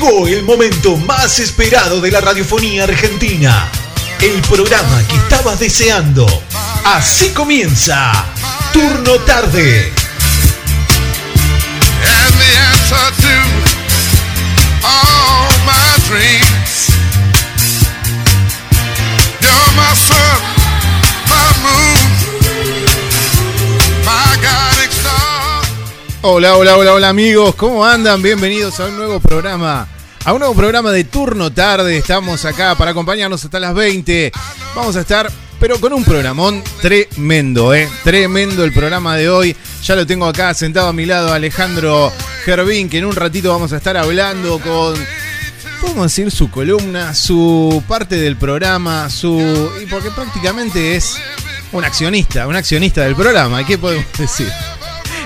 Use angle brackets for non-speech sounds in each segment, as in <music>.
Llegó el momento más esperado de la radiofonía argentina. El programa que estabas deseando. Así comienza. Turno tarde. Hola, hola, hola, hola amigos, ¿cómo andan? Bienvenidos a un nuevo programa, a un nuevo programa de turno tarde. Estamos acá para acompañarnos hasta las 20. Vamos a estar, pero con un programón tremendo, ¿eh? Tremendo el programa de hoy. Ya lo tengo acá sentado a mi lado Alejandro Gervín, que en un ratito vamos a estar hablando con, podemos decir, su columna, su parte del programa, su... Y porque prácticamente es un accionista, un accionista del programa, ¿qué podemos decir?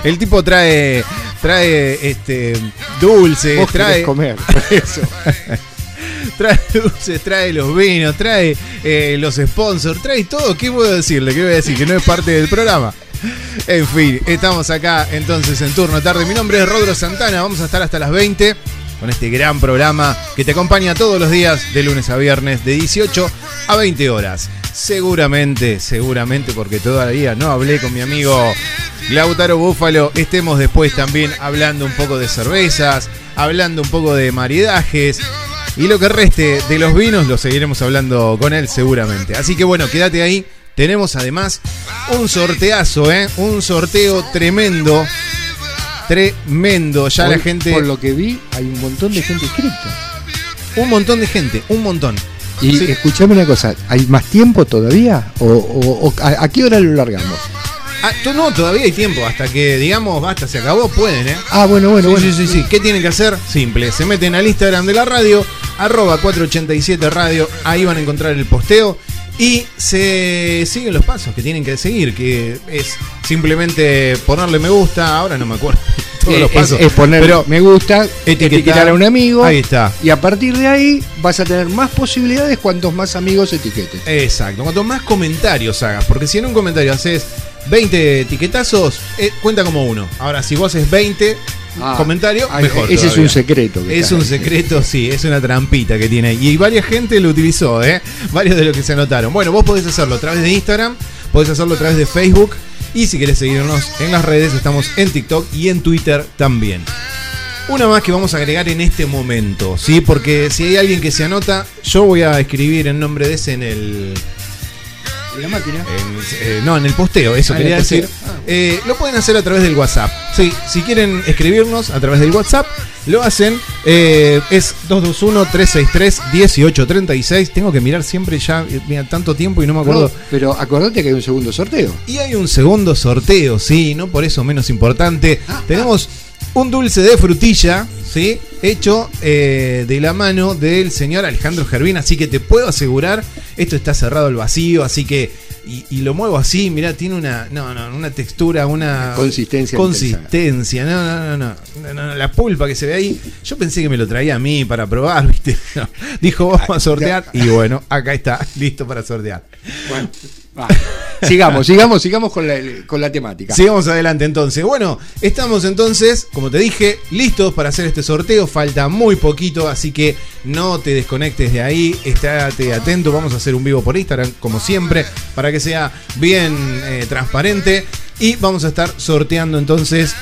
El tipo trae trae este dulces, Vos trae comer, <laughs> eso. trae dulces, trae los vinos, trae eh, los sponsors, trae todo. ¿Qué puedo decirle? ¿Qué voy a decir? Que no es parte del programa. En fin, estamos acá entonces en turno tarde. Mi nombre es Rodro Santana. Vamos a estar hasta las 20 con este gran programa que te acompaña todos los días de lunes a viernes de 18 a 20 horas. Seguramente, seguramente porque todavía no hablé con mi amigo Lautaro Búfalo, estemos después también hablando un poco de cervezas, hablando un poco de maridajes y lo que reste de los vinos lo seguiremos hablando con él seguramente. Así que bueno, quédate ahí. Tenemos además un sorteazo, ¿eh? Un sorteo tremendo. Tremendo. Ya la gente. Por lo que vi, hay un montón de gente inscrita. Un montón de gente, un montón. Y Sí. escuchame una cosa, ¿hay más tiempo todavía? ¿O, o- o- a, a qué hora lo largamos? Ah, tú no, todavía hay tiempo. Hasta que digamos, basta, se acabó, pueden, ¿eh? Ah, bueno, bueno, sí, bueno. sí, sí, sí. ¿Qué tienen que hacer? Simple. Se meten al Instagram de la radio, arroba 487 radio. Ahí van a encontrar el posteo. Y se siguen los pasos que tienen que seguir, que es simplemente ponerle me gusta. Ahora no me acuerdo todos Eh, los es- pasos. Es, poner pero me gusta, etiquetar. etiquetar a un amigo. Ahí está. Y a partir de ahí vas a tener más posibilidades cuantos más amigos etiquetes. Exacto. Cuanto más comentarios hagas, porque si en un comentario haces 20 etiquetazos, eh, cuenta como uno. Ahora, si vos haces 20 Ah, comentarios, ah, mejor. Ese es un secreto. que Es un ahí. secreto, sí, es una trampita que tiene ahí. Y varias gente lo utilizó, ¿eh? Varios de los que se anotaron. Bueno, vos podés hacerlo a través de Instagram, podés hacerlo a través de Facebook. Y si querés seguirnos en las redes, estamos en TikTok y en Twitter también. Una más que vamos a agregar en este momento, ¿sí? Porque si hay alguien que se anota, yo voy a escribir el nombre de ese en el. ¿En la máquina? en- eh, no, en el posteo, eso Ah, quería decir. Ah. Eh, lo pueden hacer a través del WhatsApp. Sí, si quieren escribirnos a través del WhatsApp, lo hacen. eh, es 221-363-1836. Tengo que mirar siempre ya, eh, mira, tanto tiempo y no me acuerdo. No, pero acordate que hay un segundo sorteo. Y hay un segundo sorteo, sí, no por eso menos importante. Tenemos un dulce de frutilla, ¿sí? Hecho eh, de la mano del señor Alejandro Gervín, así que te puedo asegurar, esto está cerrado al vacío, así que... Y, y lo muevo así, mirá, tiene una, no, no, una textura, una Consistencia consistencia, no, no, no, no, no, no, la pulpa que se ve ahí. Yo pensé que me lo traía a mí para probar, <laughs> ¿viste? Dijo, vamos a sortear y bueno, acá está, <laughs> listo para sortear. Bueno, va. <laughs> sigamos, sigamos, sigamos con la, con la temática. Sigamos adelante entonces. Bueno, estamos entonces, como te dije, listos para hacer este sorteo. Falta muy poquito, así que no te desconectes de ahí. Estate atento. Vamos a hacer un vivo por Instagram, como siempre, para que sea bien eh, transparente. Y vamos a estar sorteando entonces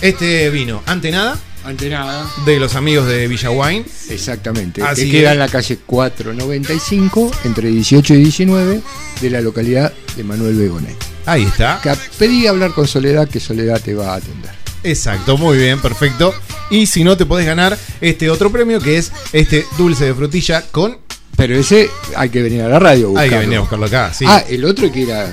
este vino. Ante nada, Ante nada. de los amigos de Villa Wine. Exactamente. Así que que- queda en la calle 495, entre 18 y 19, de la localidad de Manuel Begonet. Ahí está. Que pedí hablar con Soledad, que Soledad te va a atender. Exacto, muy bien, perfecto. Y si no, te podés ganar este otro premio que es este dulce de frutilla con. Pero ese hay que venir a la radio. a Hay que buscarlo. venir a buscarlo acá, sí. Ah, el otro hay que ir a, a la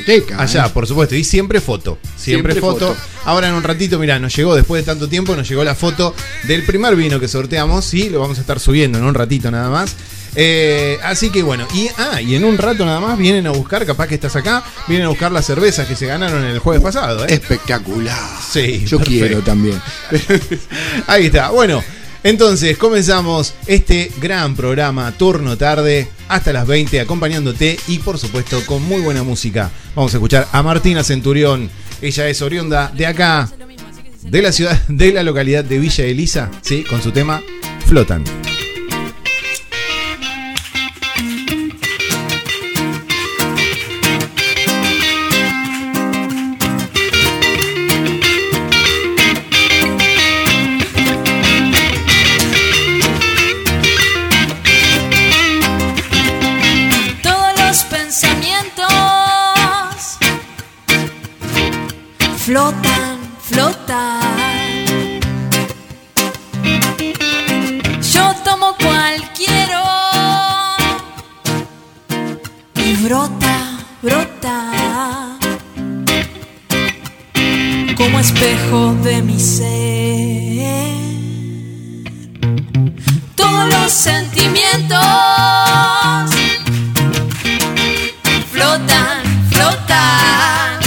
biblioteca. Allá, ¿eh? por supuesto. Y siempre foto. Siempre, Siempre foto. foto. Ahora en un ratito, mirá, nos llegó después de tanto tiempo, nos llegó la foto del primer vino que sorteamos. Sí, lo vamos a estar subiendo en un ratito nada más. Eh, así que bueno, y, ah, y en un rato nada más vienen a buscar, capaz que estás acá, vienen a buscar las cervezas que se ganaron el jueves pasado. ¿eh? Espectacular. Sí, Yo perfecto. quiero también. <laughs> Ahí está. Bueno, entonces comenzamos este gran programa Turno Tarde hasta las 20 acompañándote y por supuesto con muy buena música. Vamos a escuchar a Martina Centurión. Ella es oriunda de acá, de la ciudad, de la localidad de Villa Elisa, ¿sí? Con su tema flotan. De mi ser. Todos los sentimientos flotan, flotan.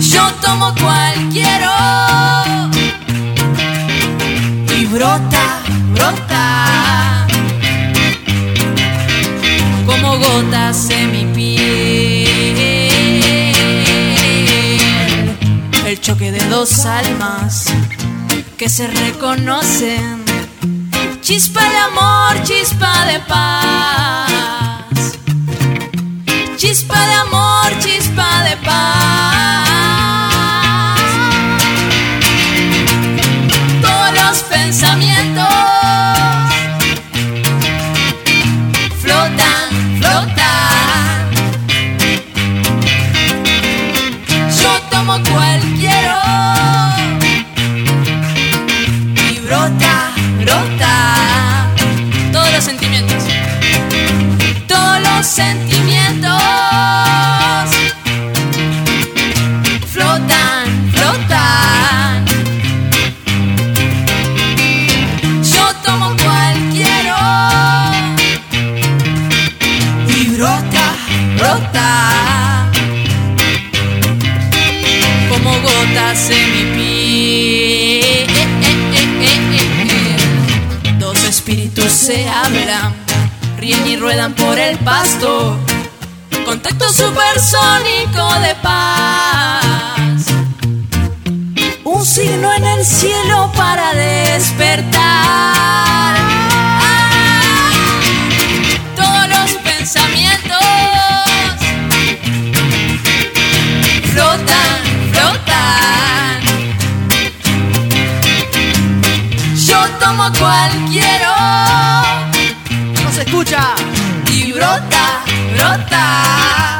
Yo tomo cualquiera y brota, brota. Como gotas de dos almas que se reconocen. Chispa de amor, chispa de paz. Chispa de amor, chispa de paz. Sentimientos flotan, flotan. Yo tomo cualquiera y brota, brota. Como gotas en mi piel. Dos espíritus se hablan, ruedan por el pasto. Contacto supersónico de paz. Un signo en el cielo para despertar. Todos los pensamientos flotan, flotan. Yo tomo cualquiera No se escucha. Y brota, brota.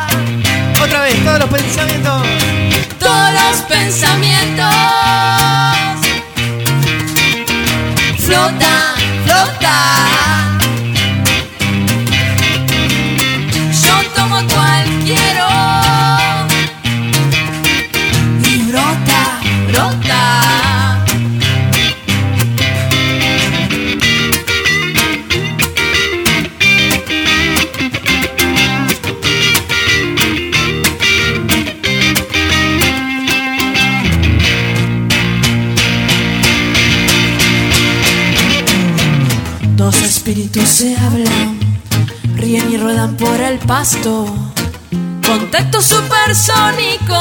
Pasto. Contacto supersónico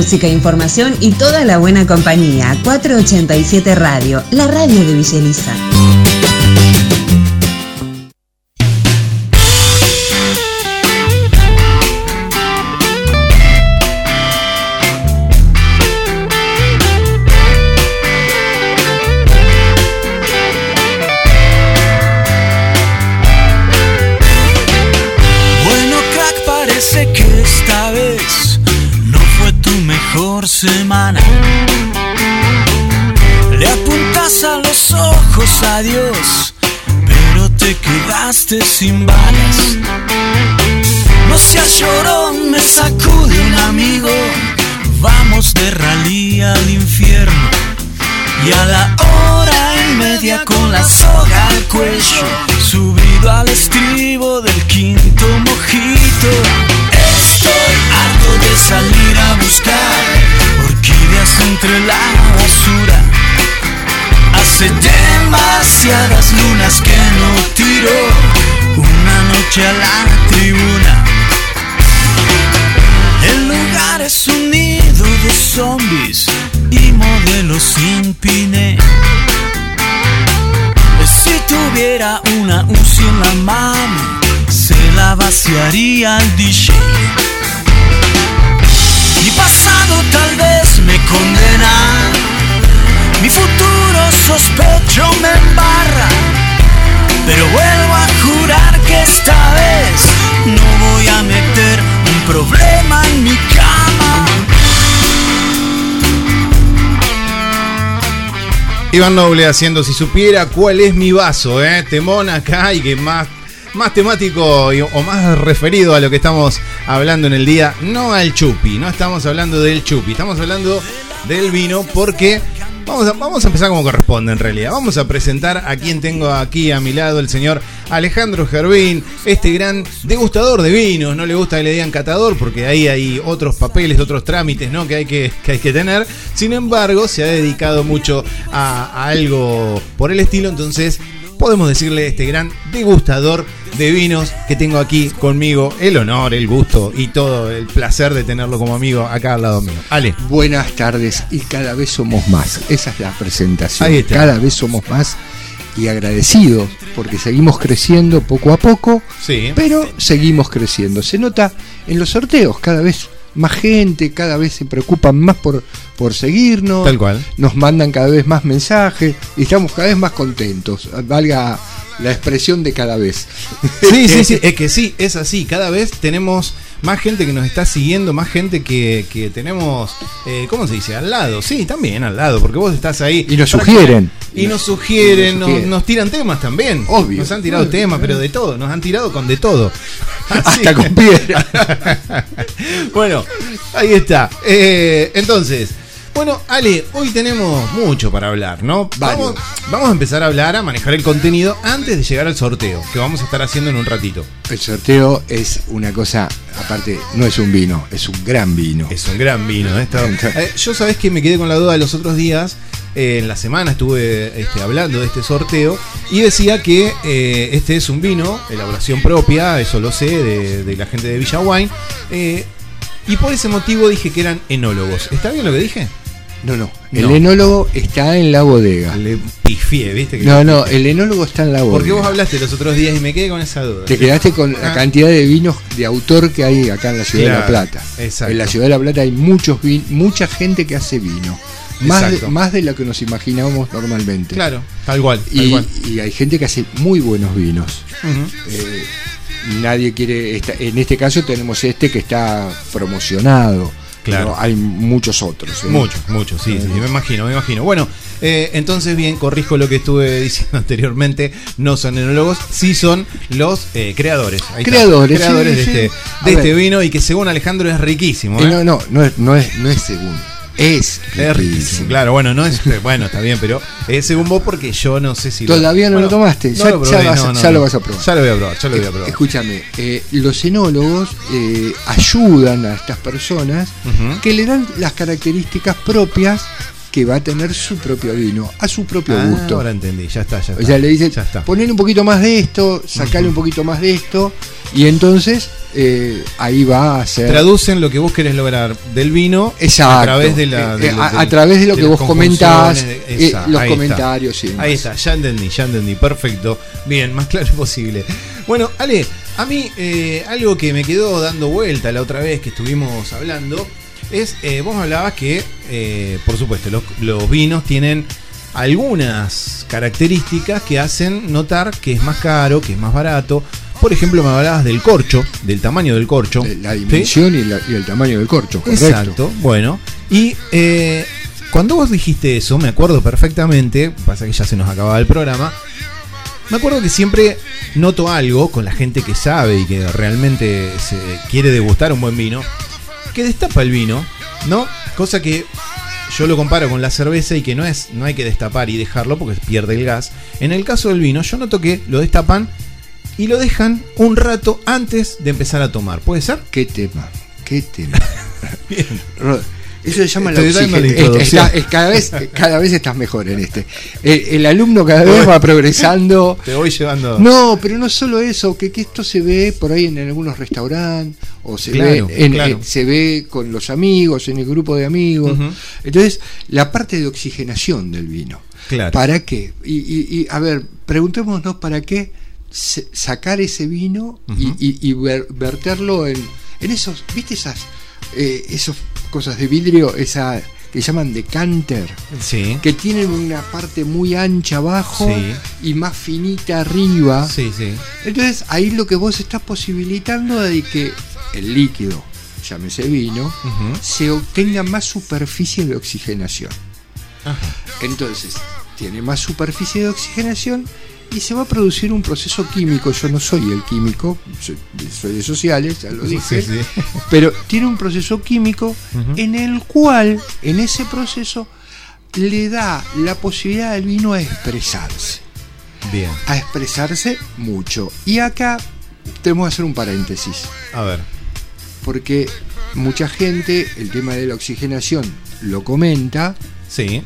Música, información y toda la buena compañía. 487 Radio, la radio de Villa Iván Noble haciendo si supiera cuál es mi vaso, ¿eh? Temón acá y que más, más temático o más referido a lo que estamos hablando en el día, no al chupi, no estamos hablando del chupi, estamos hablando del vino porque vamos a, vamos a empezar como corresponde en realidad. Vamos a presentar a quien tengo aquí a mi lado, el señor Alejandro Gervín, este gran degustador de vinos. No le gusta que le digan catador porque ahí hay otros papeles, otros trámites ¿no? que, hay que, que hay que tener. Sin embargo, se ha dedicado mucho a, a algo por el estilo, entonces podemos decirle este gran degustador de vinos que tengo aquí conmigo. El honor, el gusto y todo el placer de tenerlo como amigo acá al lado mío. Ale. Buenas tardes y cada vez somos más. Esa es la presentación. Ahí está. Cada vez somos más y agradecidos porque seguimos creciendo poco a poco, Sí. pero seguimos creciendo. Se nota en los sorteos cada vez más gente, cada vez se preocupan más por, por seguirnos. Tal cual. Nos mandan cada vez más mensajes y estamos cada vez más contentos. Valga la expresión de cada vez. Sí, <laughs> sí, sí, es que sí, es así. Cada vez tenemos más gente que nos está siguiendo, más gente que, que tenemos, eh, ¿cómo se dice? Al lado. Sí, también al lado, porque vos estás ahí. Y nos sugieren. Y nos sugieren, nos nos, sugieren. nos tiran temas también. Obvio. Nos han tirado Obvio. temas, pero de todo. Nos han tirado con de todo. <laughs> Así Hasta con piedra. <laughs> bueno, ahí está. Eh, entonces, bueno, Ale, hoy tenemos mucho para hablar, ¿no? Vamos, a empezar a hablar, a manejar el contenido antes de llegar al sorteo, que vamos a estar haciendo en un ratito. El sorteo es una cosa, aparte, no es un vino, es un gran vino. Es un gran vino. ¿eh? Esto- <laughs> Eh, yo sabés que me quedé con la duda de los otros días. eh, en la semana estuve este, hablando de este sorteo y decía que eh, este es un vino, elaboración propia, eso lo sé, de, de la gente de Villa Wine. eh, y por ese motivo dije que eran enólogos. ¿Está bien lo que dije? No, no. El No. enólogo está en la bodega. Le pifié, ¿viste? Que- No, no, el enólogo está en la bodega. Porque vos hablaste los otros días y me quedé con esa duda. Te quedaste con la Ah. cantidad de vinos de autor que hay acá en la ciudad de La Plata. exacto. En la ciudad de La Plata hay muchos vin- mucha gente que hace vino. Más de, Exacto. más de lo que nos imaginamos normalmente. Claro, tal cual. Tal Y, cual. y hay gente que hace muy buenos vinos. Eh, nadie quiere. esta- en este caso tenemos este que está promocionado. Claro. Pero hay muchos otros. ¿eh? Muchos, muchos, sí, sí, me imagino, me imagino. Bueno, eh, entonces bien, corrijo lo que estuve <laughs> diciendo anteriormente, no son enólogos, sí son los eh, creadores. Ahí está, Creadores, creadores sí, de, sí. este, de este vino y que según Alejandro es riquísimo. ¿eh? no, no, no es, no es, no es según. Es riquísimo, claro, bueno, no es, <laughs> bueno, está bien, pero es según vos porque yo no sé si lo- Todavía no lo Bueno, tomaste, no ya- lo ya probé, vas- no, no, ya lo no. vas a probar. Ya lo voy a probar, ya lo voy a probar. Escúchame, eh, los enólogos eh, ayudan a estas personas que le dan las características propias que va a tener su propio vino, a su propio Ah, gusto. ahora entendí, ya está, ya está. O sea, le dicen, ya está. ponle un poquito más de esto, sacale un poquito más de esto, y entonces eh, ahí va a ser... Traducen lo que vos querés lograr del vino Exacto. a través de la. Eh, de a, través de lo que vos comentás, eh, esa, los está. comentarios y demás. Ahí está, ya entendí, ya entendí, perfecto. Bien, más claro <laughs> posible. Bueno, Ale, a mí eh, algo que me quedó dando vuelta la otra vez que estuvimos hablando es, eh, vos hablabas que, eh, por supuesto, los, los vinos tienen algunas características que hacen notar que es más caro, que es más barato. Por ejemplo, me hablabas del corcho, del tamaño del corcho. La ¿sí? dimensión y, la- y el tamaño del corcho, correcto. Exacto, bueno. Y eh, cuando vos dijiste eso, me acuerdo perfectamente, pasa que ya se nos acababa el programa, me acuerdo que siempre noto algo con la gente que sabe y que realmente se quiere degustar un buen vino, que destapa el vino, ¿no? Cosa que yo lo comparo con la cerveza y que no es no hay que destapar y dejarlo porque pierde el gas. En el caso del vino, yo noto que lo destapan y lo dejan un rato antes de empezar a tomar. ¿Puede ser? ¿Qué tema? ¿Qué tema? <laughs> Ro- Eso se llama la Estoy dando la oxigen- introducción. está- es cada, vez, cada vez estás mejor en este. El, el alumno cada vez va progresando. <laughs> Te voy llevando. No, pero no solo eso, que, que esto se ve por ahí en algunos restaurantes, o se, Claro, ve en- claro. en- se ve con los amigos, en el grupo de amigos. Entonces, la parte de oxigenación del vino. Claro. ¿Para qué? Y, y- y, a ver, preguntémonos para qué sacar ese vino y- Ujú. y, y ver- verterlo en, en esos, ¿viste esas eh, esas cosas de vidrio, esa que llaman decanter? Sí. que tienen una parte muy ancha abajo Sí. y más finita arriba. Sí. Entonces ahí lo que vos estás posibilitando es que el líquido, llámese vino, se obtenga más superficie de oxigenación. Ajá. Entonces, tiene más superficie de oxigenación y se va a producir un proceso químico. Yo no soy el químico, soy, soy de sociales, ya lo dije, Sí, sí. pero tiene un proceso químico en el cual, en ese proceso, le da la posibilidad al vino a expresarse, Bien. a expresarse mucho. Y acá tenemos que hacer un paréntesis, A ver. porque mucha gente el tema de la oxigenación lo comenta, Sí.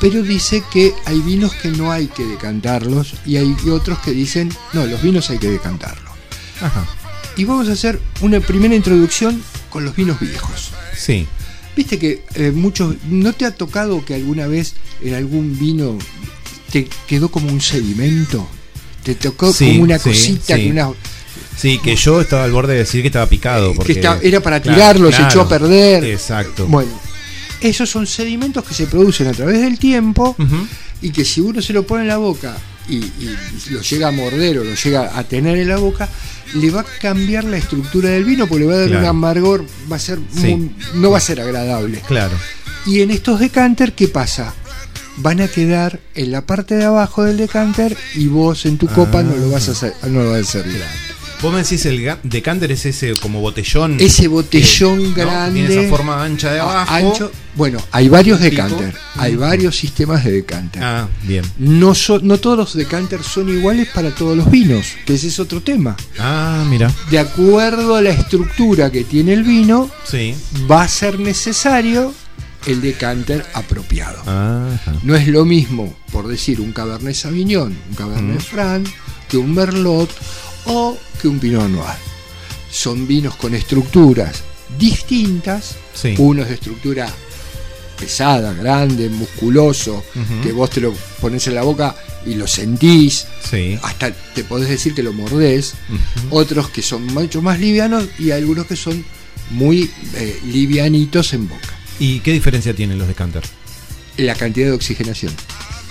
Pero dice que hay vinos que no hay que decantarlos y hay otros que dicen, no, los vinos hay que decantarlos. Ajá. Y vamos a hacer una primera introducción con los vinos viejos. Sí. Viste que eh, muchos, ¿no te ha tocado que alguna vez en algún vino te quedó como un sedimento? Te tocó Sí, como una sí, cosita, sí. que una, Sí, que yo estaba al borde de decir que estaba picado. que Porque... está- era para Claro, tirarlo, se echó a perder. Exacto. Bueno, esos son sedimentos que se producen a través del tiempo y que si uno se lo pone en la boca y, y lo llega a morder o lo llega a tener en la boca, le va a cambiar la estructura del vino porque le va a dar Claro. un amargor, va a ser Sí. muy- no va a ser agradable. Claro. Y en estos decanter, ¿qué pasa? Van a quedar en la parte de abajo del decanter y vos en tu copa no lo vas a hacer, no lo vas a servir. Vos me decís el decanter es ese como botellón. Ese botellón que, ¿no? grande. Tiene esa forma ancha de abajo. ancho. Bueno, hay varios decanter, hay varios sistemas de decanter. Ah, bien. No, so- no todos los decanters son iguales para todos los vinos, que ese es otro tema. Ah, mira. De acuerdo a la estructura que tiene el vino, Sí. va a ser necesario el decanter apropiado. Ajá. No es lo mismo, por decir, un Cabernet Sauvignon, un Cabernet Franc, que un Merlot o que un Pinot Noir. Son vinos con estructuras distintas. Sí. Uno es de estructura pesada, grande, musculoso, que vos te lo pones en la boca y lo sentís, Sí. hasta te podés decir que lo mordés. Otros que son mucho más livianos y algunos que son muy eh, livianitos en boca. ¿Y qué diferencia tienen los decanter? La cantidad de oxigenación.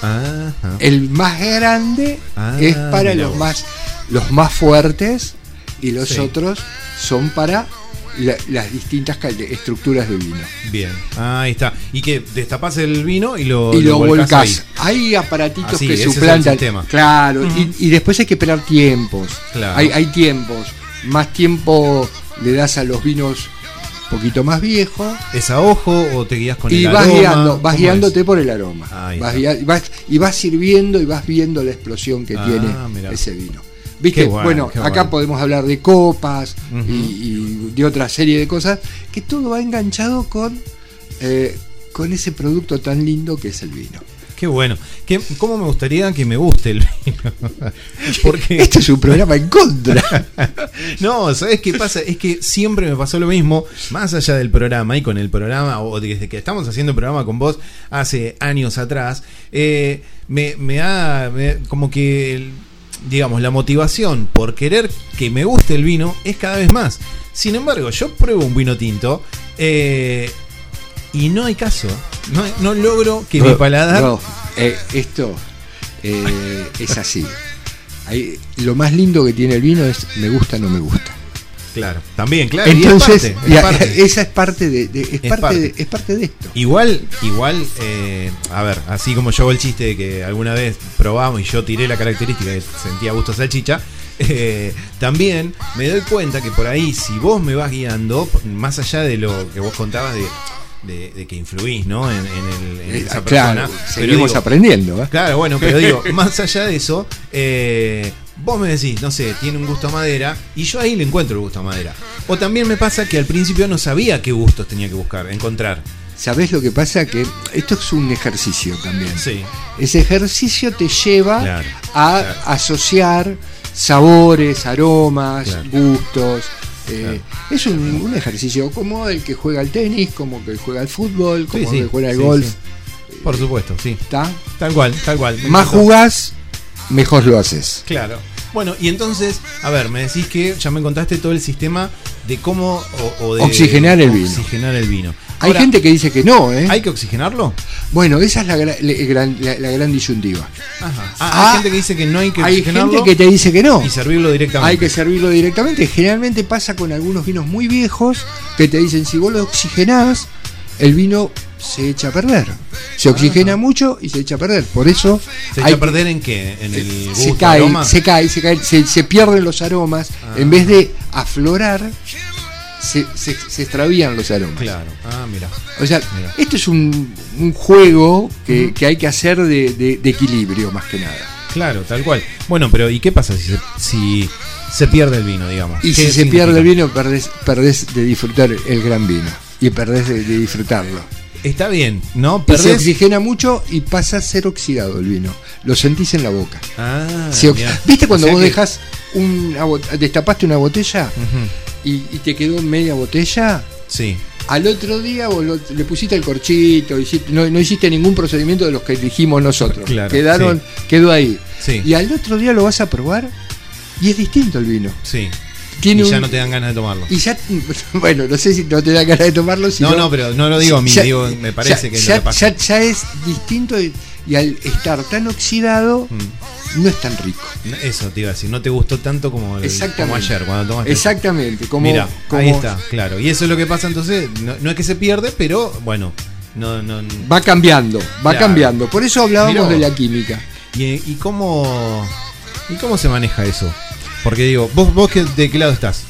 Ajá. El más grande Ah, es para los más, los más fuertes y los Sí. otros son para la- las distintas estructuras de vino. Bien. Ahí está. Y que destapás el vino y lo, y lo volcás volcás. Hay aparatitos Así, que ese es el suplantan. sistema. Claro, y, y después hay que esperar tiempos. Claro. Hay, hay tiempos. Más tiempo le das a los vinos poquito más viejos. ¿Es a ojo o te guías con Y el vas aroma? guiando, vas ¿Cómo guiándote es? por el aroma. Vas y, vas, y vas sirviendo y vas viendo la explosión que Ah, tiene mirá. ese vino. ¿Viste? Bueno, acá podemos hablar de copas y de otra serie de cosas, que todo va enganchado con eh, con ese producto tan lindo que es el vino. Qué bueno. ¿Qué, ¿Cómo me gustaría que me guste el vino? <laughs> Porque Este es un programa en contra. <laughs> No, ¿sabes qué pasa? Es que siempre me pasó lo mismo, más allá del programa y con el programa, o desde que estamos haciendo el programa con vos hace años atrás, eh, me, me ha, me- como que, digamos, la motivación por querer que me guste el vino es cada vez más. Sin embargo, yo pruebo un vino tinto eh, y no hay caso. No, no logro que mi No, paladar... no, eh, esto eh, es así. Ahí, lo más lindo que tiene el vino es me gusta, no me gusta. Claro, también, claro. es Entonces, parte, es parte. <laughs> esa es parte de, de- es, parte. De, es parte de esto. Igual, igual, eh, a ver, así como yo hago el chiste de que alguna vez probamos y yo tiré la característica de sentía gusto a salchicha, <laughs> eh, también me doy cuenta que por ahí, si vos me vas guiando, más allá de lo que vos contabas de, de- de que influís, ¿no? En, en el, en Eh, esa claro, persona. pero seguimos digo, aprendiendo. ¿eh? Claro, bueno, pero <laughs> digo, más allá de eso, eh, vos me decís, no sé, tiene un gusto a madera, y yo ahí le encuentro el gusto a madera. O también me pasa que al principio no sabía qué gustos tenía que buscar, encontrar. ¿Sabés lo que pasa? Que esto es un ejercicio también. Sí. Ese ejercicio te lleva Claro, a claro. asociar sabores, aromas, Claro. eh, Es un, un ejercicio como el que juega al tenis, como que juega al fútbol, como Sí, el que juega al sí, golf. Por supuesto, sí. ¿Está? Tal cual, tal cual. Más jugás, mejor lo haces. Claro. Bueno, y entonces, a ver, me decís que ya me contaste todo el sistema de cómo o, o de Oxigenar el vino. Oxigenar el vino. Hay gente que dice que no, ¿eh? ¿Hay que oxigenarlo? Bueno, esa es la, gra- la gran, la- la gran disyuntiva. Ajá. Ah, Ah, hay gente que dice que no hay que Hay oxigenarlo gente que te dice que no. y servirlo directamente. Hay que servirlo directamente. Generalmente pasa con algunos vinos muy viejos que te dicen si vos lo oxigenás, el vino se echa a perder. Se oxigena mucho y se echa a perder. Por eso ¿Se hay- echa a perder en qué? ¿En el gusto, se cae, aroma? se cae, se cae, se, se pierden los aromas. Ah. En vez de aflorar, se, se- se extravían los aromas. Claro. Ah, mira. O sea, esto es un, un juego que, que hay que hacer de, de- de equilibrio más que nada. Claro, tal cual. Bueno, pero ¿y qué pasa si se, si se pierde el vino, digamos? Y ¿Qué si se significa? pierde el vino, perdés, perdés de disfrutar el gran vino. Y perdés de, de disfrutarlo. Está bien, ¿no? Se oxigena mucho y pasa a ser oxidado el vino. Lo sentís en la boca. Ah, ox-. ¿Viste cuando O sea vos que- dejas una destapaste una botella y, y te quedó media botella? Sí. Al otro día vos lo- le pusiste el corchito, hiciste- no, no hiciste ningún procedimiento de los que dijimos nosotros. Claro, Quedaron, sí. quedó ahí. Sí. Y al otro día lo vas a probar y es distinto el vino. Sí. Tiene y ya no te dan ganas de tomarlo. Y ya, <laughs> bueno, no sé si no te da ganas de tomarlo. sino- No, no, pero no lo digo a mí, Ya- digo, me parece ya- que es ya, lo que pasa. ya- es distinto y, y al estar tan oxidado Mm. no es tan rico. Eso te iba a decir, no te gustó tanto como, el- Exactamente. como ayer cuando tomaste. Exactamente, como, Mira, como ahí está, claro. Y eso es lo que pasa entonces, no, no es que se pierde, pero bueno, no, no. va cambiando, va Claro. cambiando. Por eso hablábamos de la química. ¿Y, y cómo y cómo se maneja eso? Porque digo, vos vos que- de qué lado estás?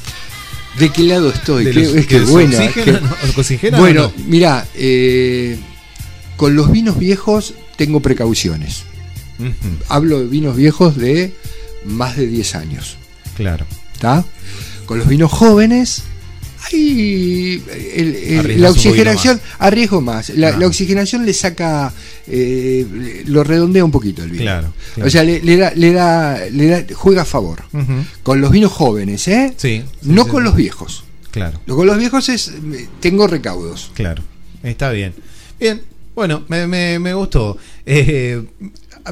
¿De qué lado estoy? ¿De Qué, los- es que bueno, no? mira, eh, con los vinos viejos tengo precauciones. Hablo de vinos viejos de más de 10 años. claro. ¿Está? Con los vinos jóvenes, hay el- la oxigenación, arriesgo más. La, la oxigenación le saca, eh, lo redondea un poquito el vino. Claro, claro. O sea, le, le da, le da, le da, juega a favor. Con los vinos jóvenes, ¿eh? Sí. sí, no sí, con sí. los viejos. Claro. Lo con los viejos es, tengo recaudos. Claro, está bien. Bien, bueno, me, me, me gustó. Eh,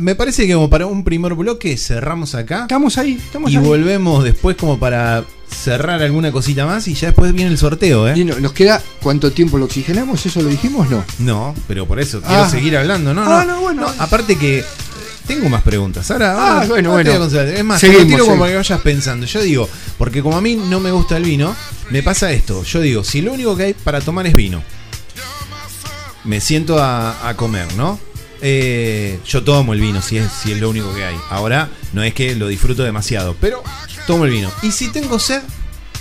me parece que como para un primer bloque cerramos acá Estamos ahí, estamos y ahí. volvemos después como para cerrar alguna cosita más y ya después viene el sorteo, ¿eh? Y no- nos queda cuánto tiempo lo oxigenamos, eso lo dijimos, no. No, pero por eso quiero Ah. seguir hablando, ¿no? Ah, no, no, bueno. aparte que eh, tengo más preguntas. Ahora, Ah, ahora- bueno, bueno. Es más, Seguimos, te tiro como para que vayas pensando. Yo digo, porque como a mí no me gusta el vino, me pasa esto. Yo digo, si lo único que hay para tomar es vino, me siento a, a comer, ¿no? Eh, yo tomo el vino si es, si es lo único que hay. Ahora no es que lo disfruto demasiado, pero tomo el vino. Y si tengo sed,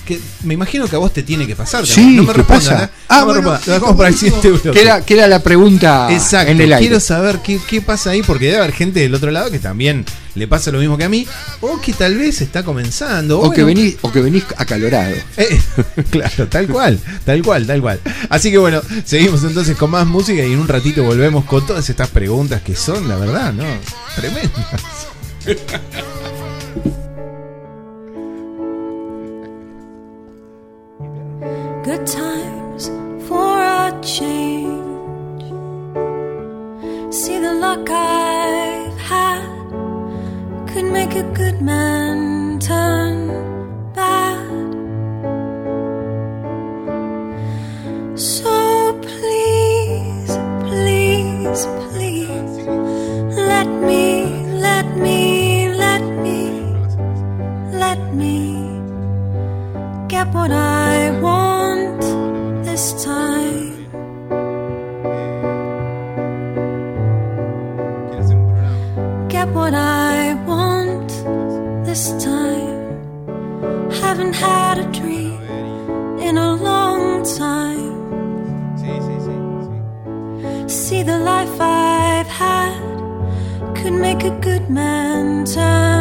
que me imagino que a vos te tiene que pasar. Sí, no me ¿qué respondan, pasa? ¿eh? Ah, no me bueno, respondan. Lo dejamos para el siguiente bloque. Que era, que era la pregunta Exacto, en el aire. quiero saber qué, qué pasa ahí, porque debe haber gente del otro lado que también le pasa lo mismo que a mí, o que tal vez está comenzando. o, que venís, o que venís acalorado. eh, <laughs> claro, tal cual, tal cual, tal cual. Así que bueno, seguimos entonces con más música y en un ratito volvemos con todas estas preguntas que son, la verdad, ¿no? Tremendas. <laughs> good times for a change. See the luck I've had could make a good man turn bad. So please, please, please, let me, let me, let me, let me get what I want this time. Get what I want this time. Haven't had a dream in a long time. See the life I've had could make a good man turn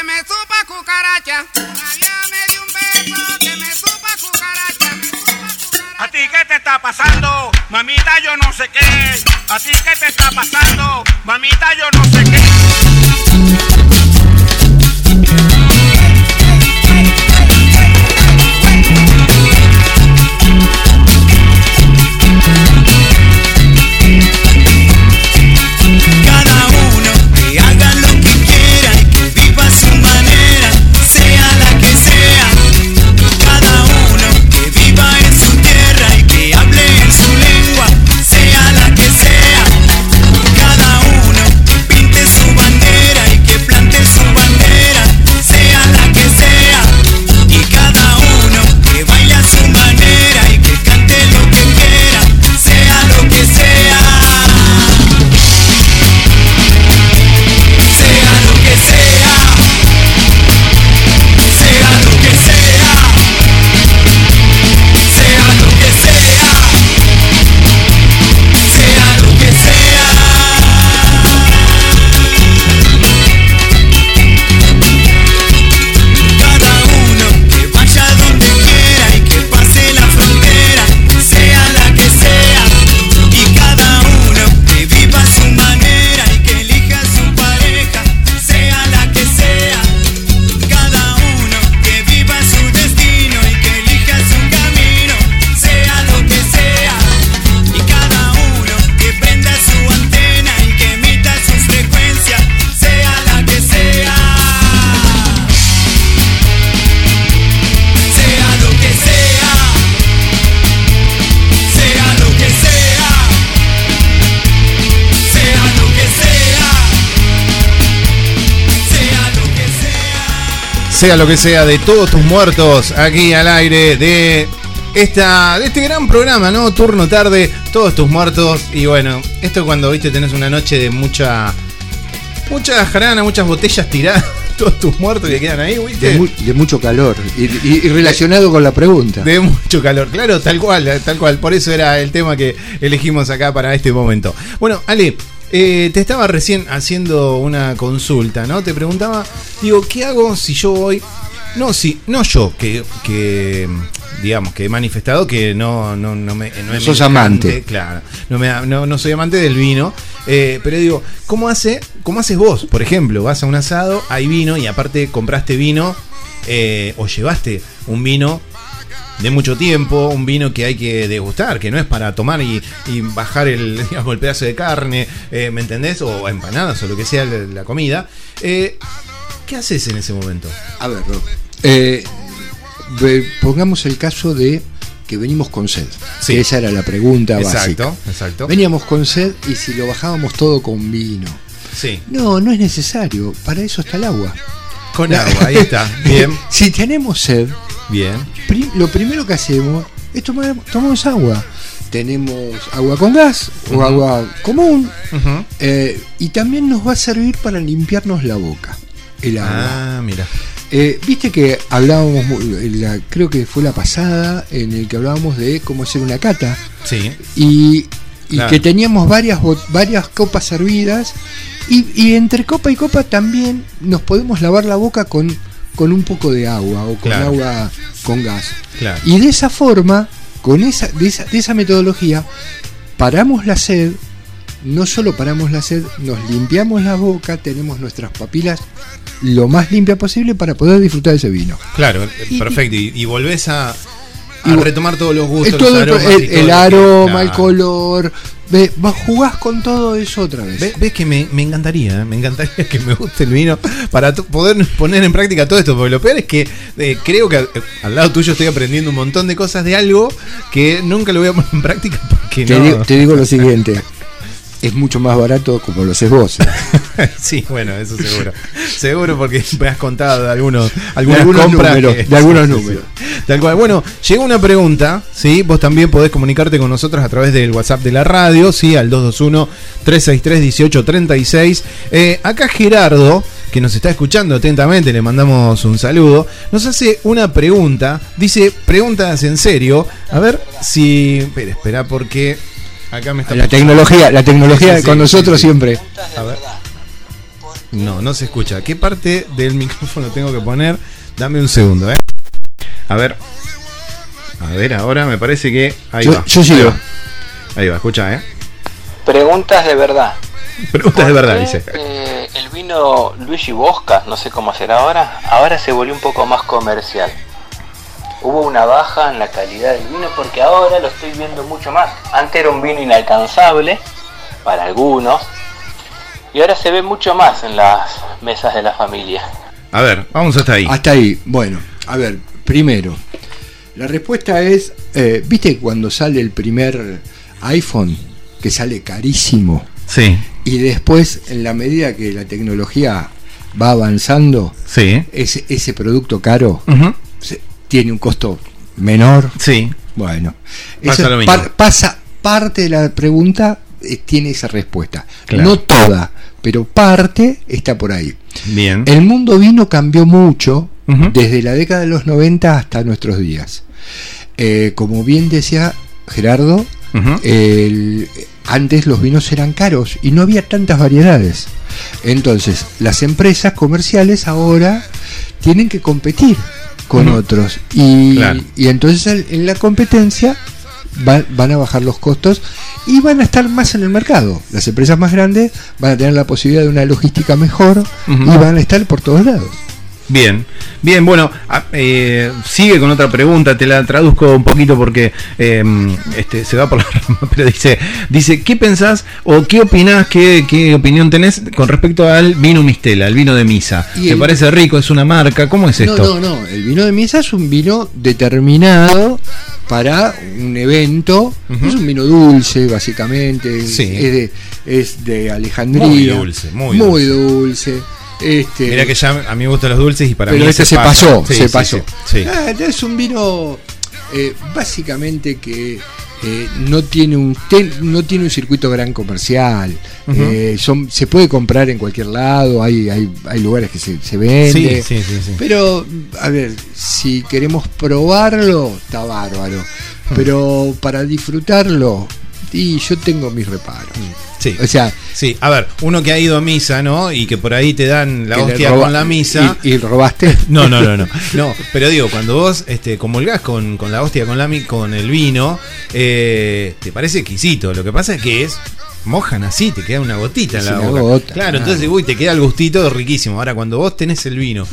que me supa cucaracha. Cucaracha. ¿A ti qué te está pasando? Mamita, yo no sé qué. ¿A ti qué te está pasando? Mamita, yo no sé qué. Sea lo que sea, de todos tus muertos, aquí al aire de esta, de este gran programa, ¿no? Turno tarde, todos tus muertos. Y bueno, esto cuando viste tenés una noche de mucha. Mucha jarana, muchas botellas tiradas, <laughs> todos tus muertos que quedan ahí, ¿viste? De, mu- de mucho calor. Y, y- y relacionado con la pregunta. De mucho calor, claro, tal cual, tal cual. Por eso era el tema que elegimos acá para este momento. Bueno, Ale, eh, te estaba recién haciendo una consulta, ¿no? Te preguntaba, digo, ¿qué hago si yo voy? No, si, no yo, que, que digamos, que he manifestado que no, no, no me. No es sos amante. Claro, no, me, no, no soy amante del vino. eh, pero digo, ¿cómo, hace, ¿cómo haces vos? Por ejemplo, vas a un asado, hay vino y aparte compraste vino eh, o llevaste un vino de mucho tiempo, un vino que hay que degustar, que no es para tomar y, y bajar el, <laughs> digamos, el pedazo de carne, eh, ¿me entendés? O empanadas o lo que sea la, comida. Eh, ¿Qué haces en ese momento? A ver, Rob, eh, pongamos el caso de que venimos con sed. Sí. Esa era la pregunta Exacto, básica. exacto. Veníamos con sed y si lo bajábamos todo con vino. Sí, No, no es necesario. Para eso está el agua. con agua, ahí está. <laughs> Bien, Si tenemos sed, bien. lo primero que hacemos es tomar tomamos agua. Tenemos agua con gas o agua común. Eh, y también nos va a servir para limpiarnos la boca. El agua. Ah, mira. Eh, Viste que hablábamos, la- creo que fue la pasada, en el que hablábamos de cómo hacer una cata. Sí, Y, y Claro. que teníamos varias, varias copas servidas. Y, y entre copa y copa también nos podemos lavar la boca con, con un poco de agua o con Claro. agua con gas. claro. Y de esa forma, con esa, de, esa, de esa metodología, paramos la sed, no solo paramos la sed, nos limpiamos la boca, tenemos nuestras papilas lo más limpia posible para poder disfrutar de ese vino. Claro, Y- perfecto. Y, y volvés a Y retomar todos los gustos, todo los el, aromas el- y todo el lo que- aroma, el color, ve, vos jugás con todo eso otra vez. Ve- ¿Ves que me, me encantaría? eh? Me encantaría que me guste el vino para poder poner en práctica todo esto. Porque lo peor es que eh, creo que al, al lado tuyo estoy aprendiendo un montón de cosas de algo que nunca lo voy a poner en práctica porque te, no. digo, te digo lo siguiente, es mucho más barato como lo haces vos. <laughs> sí, bueno, eso seguro. seguro porque me has contado de algunos, algunas algunos compras números, que- de algunos números. Tal cual. Bueno, llegó una pregunta, ¿sí? Vos también podés comunicarte con nosotros a través del WhatsApp de la radio, ¿sí? Al 221-363-1836. Eh, acá Gerardo, que nos está escuchando atentamente, le mandamos un saludo, nos hace una pregunta. Dice, preguntas en serio. A ver si... Espera, espera, porque... Acá me está... La tecnología, la tecnología Sí, sí, con sí, nosotros sí. siempre. A ver. No, no se escucha. ¿Qué parte del <laughs> micrófono tengo que poner? Dame un segundo, ¿eh? A ver. A ver, ahora me parece que. Ahí Yo- va. yo Ahí sigo. va. Ahí va, escucha, ¿eh? Preguntas de verdad. Preguntas de ¿Por verdad, qué, dice. eh, el vino Luigi Bosca, no sé cómo será ahora, ahora se volvió un poco más comercial. Hubo una baja en la calidad del vino porque ahora lo estoy viendo mucho más. Antes era un vino inalcanzable para algunos y ahora se ve mucho más en las mesas de la familia. A ver, vamos hasta ahí. Hasta ahí. Bueno, a ver, primero, la respuesta es, eh, ¿viste cuando sale el primer iPhone que sale carísimo? Sí, Y después, en la medida que la tecnología va avanzando, sí. ese, ese producto caro tiene un costo menor. Sí. Bueno, Pasa eso lo mismo. par- pasa parte de la pregunta eh, tiene esa respuesta. Claro. No toda, pero parte está por ahí. Bien. El mundo vino cambió mucho desde la década de los 90 hasta nuestros días. Eh, como bien decía Gerardo, el- antes los vinos eran caros y no había tantas variedades. Entonces, las empresas comerciales ahora tienen que competir con otros. Y, Claro. y entonces en la competencia va- van a bajar los costos y van a estar más en el mercado. Las empresas más grandes van a tener la posibilidad de una logística mejor y van a estar por todos lados. Bien, bien, bueno, eh, sigue con otra pregunta, te la traduzco un poquito porque eh, este, se va por la <laughs> rama, pero dice, dice, ¿qué pensás o qué opinás, qué, qué opinión tenés con respecto al vino Mistela, el vino de misa? ¿Te el- parece rico? ¿Es una marca? ¿Cómo es esto? No, no, no. El vino de misa es un vino determinado para un evento. Es un vino dulce, básicamente. Sí. Es, de, es de Alejandría. Muy dulce, muy dulce. Este, Mira que ya a mí me gustan los dulces y para pero mí este ese se pasó, Sí, se sí, pasó. sí, sí. Ah, es un vino eh, básicamente que eh, no tiene un ten- no tiene un circuito gran comercial. Eh, son, se puede comprar en cualquier lado, hay, hay, hay lugares que se, se vende. Sí, sí, sí, sí. Pero, a ver, si queremos probarlo, está bárbaro. Pero para disfrutarlo, y yo tengo mis reparos. Sí. O sea, Sí, a ver, uno que ha ido a misa, ¿no? Y que por ahí te dan la hostia roba- con la misa. ¿Y, y robaste? <laughs> No, no, no, no. <laughs> No, pero digo, cuando vos este, comulgás con, con la hostia, con, la, con el vino, eh, te parece exquisito. Lo que pasa es que es. Mojan así, te queda una gotita en la boca. gota, claro, claro. entonces, uy, te queda el gustito riquísimo. Ahora, cuando vos tenés el vino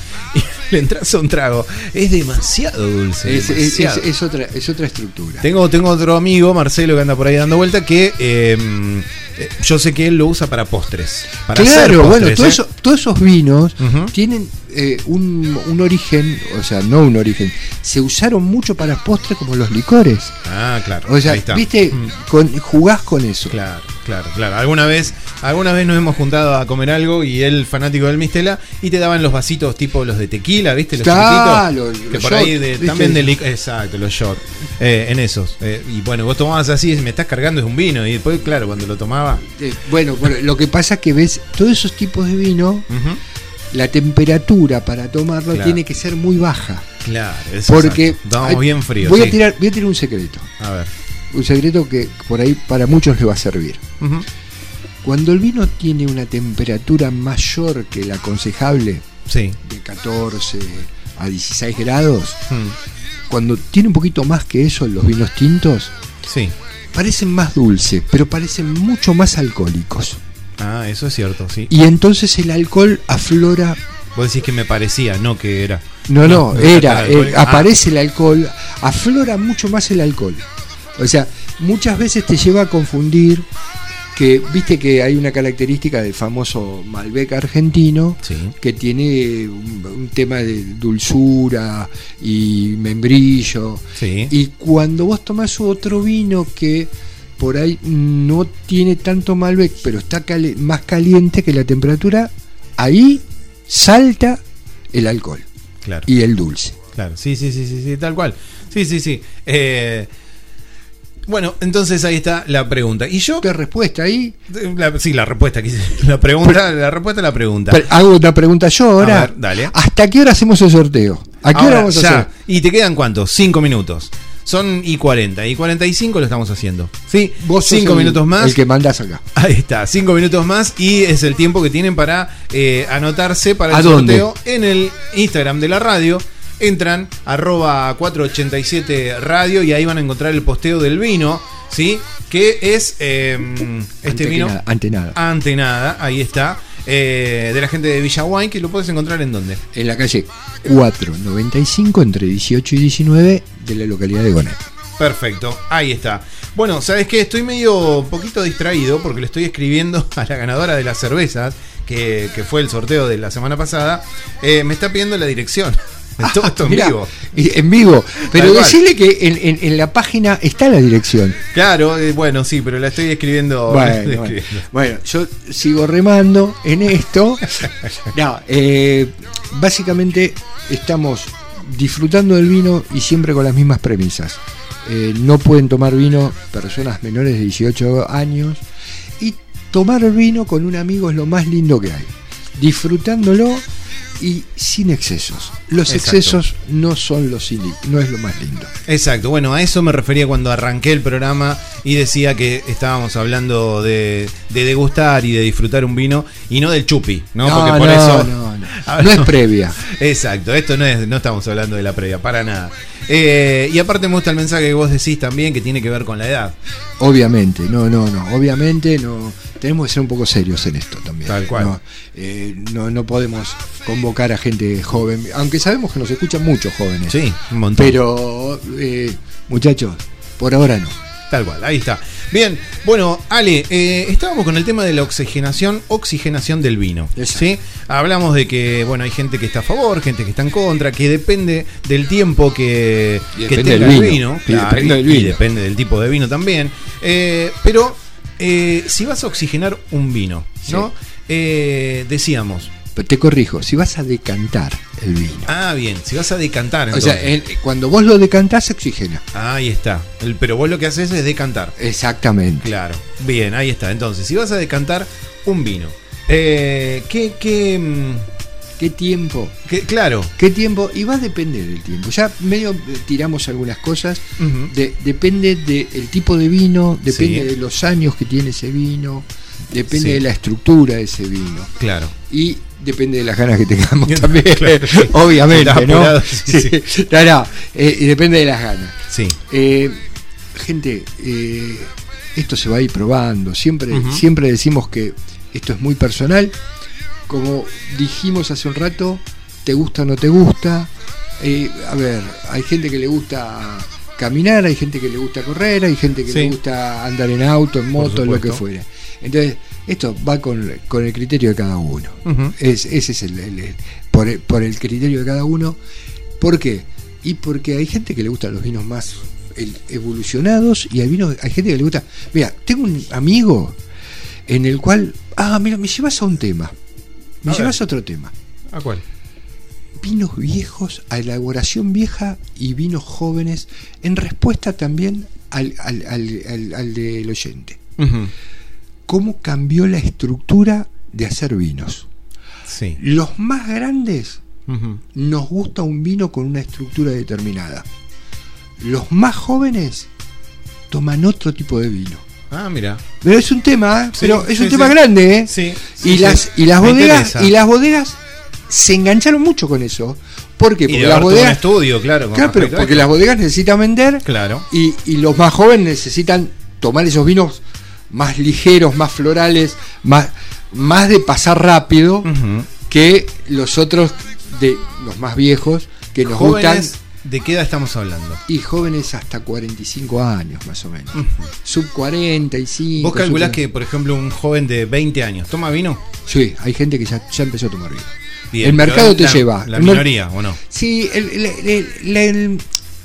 <laughs> le entras a un trago, es demasiado dulce. Es, es- demasiado. es- es otra, es otra estructura. Tengo, tengo otro amigo, Marcelo, que anda por ahí dando vuelta, que eh, eh, yo sé que él lo usa para postres. Para hacer claro, bueno, todo ¿eh? eso- todos esos vinos tienen eh, un, un origen, o sea, no un origen, se usaron mucho para postres como los licores. Ah, claro. O sea, ahí está. viste, Mm. con, jugás con eso. Claro, claro, claro. Alguna vez, alguna vez nos hemos juntado a comer algo y él fanático del Mistela y te daban los vasitos tipo los de tequila, ¿viste? Los Claro, los- que los por ahí shots, de- también de exacto, los shots. eh, en esos. Eh, y bueno, vos tomabas así, me estás cargando es un vino y después, claro, cuando lo tomaba. Eh, bueno, bueno, lo que pasa es que ves todos esos tipos de vino, la temperatura para tomarlo Claro. tiene que ser muy baja. Claro, es Porque hay- bien fríos. Voy sí. a tirar, voy a tirar un secreto. A ver. Un secreto que por ahí para muchos le va a servir. Cuando el vino tiene una temperatura mayor que la aconsejable, Sí. de 14 a 16 grados, Mm, cuando tiene un poquito más que eso los vinos tintos, Sí. parecen más dulces, pero parecen mucho más alcohólicos. Ah, eso es cierto, sí. Y entonces el alcohol aflora. Vos decís que me parecía, no que era. No, no, no era, eh, Ah. aparece el alcohol, aflora mucho más el alcohol. O sea, muchas veces te lleva a confundir que, viste que hay una característica del famoso Malbec argentino, Sí. que tiene un, un tema de dulzura y membrillo. Sí. Y cuando vos tomás otro vino que por ahí no tiene tanto Malbec, pero está cali- más caliente que la temperatura, ahí salta el alcohol Claro. y el dulce. Claro, sí, sí, sí, sí, sí, tal cual. Sí, sí, sí. Eh, bueno, entonces ahí está la pregunta. Y yo. ¿Qué respuesta ahí? la- sí, la respuesta. La pregunta, la respuesta a la pregunta. Pero hago una pregunta yo ahora. A ver, dale. ¿Hasta qué hora hacemos el sorteo? ¿A qué hora vamos a hacer? ¿Y te quedan cuántos? Cinco minutos. Son y 40. Y 45 lo estamos haciendo. ¿Sí? Vos sos cinco el- minutos más. El que mandás acá. Ahí está, cinco minutos más y es el tiempo que tienen para eh, anotarse para el ¿A dónde? sorteo en el Instagram de la radio. Entran arroba 487 radio y ahí van a encontrar el posteo del vino, ¿sí? Que es eh, este Ante vino nada, ante nada. ante nada, ahí está, eh, de la gente de Villa Wine, que lo puedes encontrar en dónde. En la calle 495 entre 18 y 19 de la localidad de Gonet. Perfecto, ahí está. Bueno, ¿sabes qué? Estoy medio un poquito distraído porque le estoy escribiendo <laughs> a la ganadora de las cervezas, que, que fue el sorteo de la semana pasada. Eh, me está pidiendo la dirección. <laughs> Todo esto en vivo. En vivo. Pero decirle que en, en- en la página está la dirección. Claro, eh, bueno, sí, pero la estoy escribiendo. estoy Bueno, <laughs> bueno. escribiendo. Bueno, yo sigo remando en esto. <laughs> No, eh, básicamente estamos disfrutando del vino y siempre con las mismas premisas. Eh, no pueden tomar vino personas menores de 18 años y tomar vino con un amigo es lo más lindo que hay. Disfrutándolo y sin excesos. Los Exacto. excesos no son los no es lo más lindo. Exacto, bueno, a eso me refería cuando arranqué el programa y decía que estábamos hablando de, de degustar y de disfrutar un vino y no del chupi, ¿no? No, Porque por no, eso. no, no. <laughs> No es previa. Exacto, esto no es, no estamos hablando de la previa, para nada. Eh, y aparte me gusta el mensaje que vos decís también que tiene que ver con la edad. Obviamente, no, no, no. Obviamente no. Tenemos que ser un poco serios en esto también. Tal cual. No, eh, no, no podemos convocar a gente joven, aunque sabemos que nos escuchan muchos jóvenes. Sí, un montón. Pero, eh, muchachos, por ahora no. Tal cual, ahí está. Bien, bueno, Ale, eh, estábamos con el tema de la oxigenación, oxigenación del vino. ¿sí? Hablamos de que, bueno, hay gente que está a favor, gente que está en contra, que depende del tiempo que, que tenga el vino. vino. Y depende del y vino. depende del tipo de vino también. Eh, pero, eh, si vas a oxigenar un vino, ¿no? Eh, decíamos, te corrijo, si vas a decantar el vino. Ah, bien, si vas a decantar. O sea, entonces. cuando vos lo decantás se oxigena. Ahí está. El- pero vos lo que haces es decantar. Exactamente. Claro. Bien, ahí está. Entonces, si vas a decantar un vino, eh, ¿qué, qué, mm, ¿Qué tiempo? qué- claro. ¿Qué tiempo? Y va a depender del tiempo. Ya medio eh, tiramos algunas cosas. Ujú. De- depende del tipo de vino, depende Sí. de los años que tiene ese vino, depende Sí. de la estructura de ese vino. Claro. Y depende de las ganas que tengamos <laughs> también, Claro. obviamente, ¿no? apurado, <laughs> sí. No, no, eh, y depende de las ganas. Sí. Eh, gente, eh, esto se va a ir probando. Siempre, siempre decimos que esto es muy personal. Como dijimos hace un rato, te gusta o no te gusta. Eh, a ver, hay gente que le gusta caminar, hay gente que le gusta correr, hay gente que Sí. le gusta andar en auto, en moto, en lo que fuera. Entonces, esto va con, con el criterio de cada uno. Es- ese es el, el- el- por, el, por el criterio de cada uno. ¿Por qué? Y porque hay gente que le gustan los vinos más evolucionados y hay, vinos, hay gente que le gusta. Mira, tengo un amigo en el cual. Ah, mira, me llevas a un tema. Me llevas a otro tema. ¿A cuál? Vinos viejos, a elaboración vieja y vinos jóvenes, en respuesta también al, al, al- al- del oyente. ¿Cómo cambió la estructura de hacer vinos? Sí. Los más grandes nos gusta un vino con una estructura determinada. Los más jóvenes toman otro tipo de vino. Ah, mira. Pero es un tema, ¿eh? Sí, pero es sí, un tema grande, ¿eh? Sí. y sí, las y las bodegas y las bodegas se engancharon mucho con eso. ¿Por qué? Y Porque debe las todo un bodegas estudio, claro. Claro, pero porque las bodegas necesitan vender Claro. y, y los más jóvenes necesitan tomar esos vinos más ligeros, más florales, más, más de pasar rápido que los otros de los más viejos que nos Jóvenes, gustan ¿de qué edad estamos hablando? y jóvenes hasta 45 años más o menos. Sub 45. ¿Vos calculás sub- que, por ejemplo, un joven de 20 años toma vino? Sí, hay gente que ya, ya empezó a tomar vino. Bien, el mercado te la- lleva. La minoría, ¿o no? Sí, el,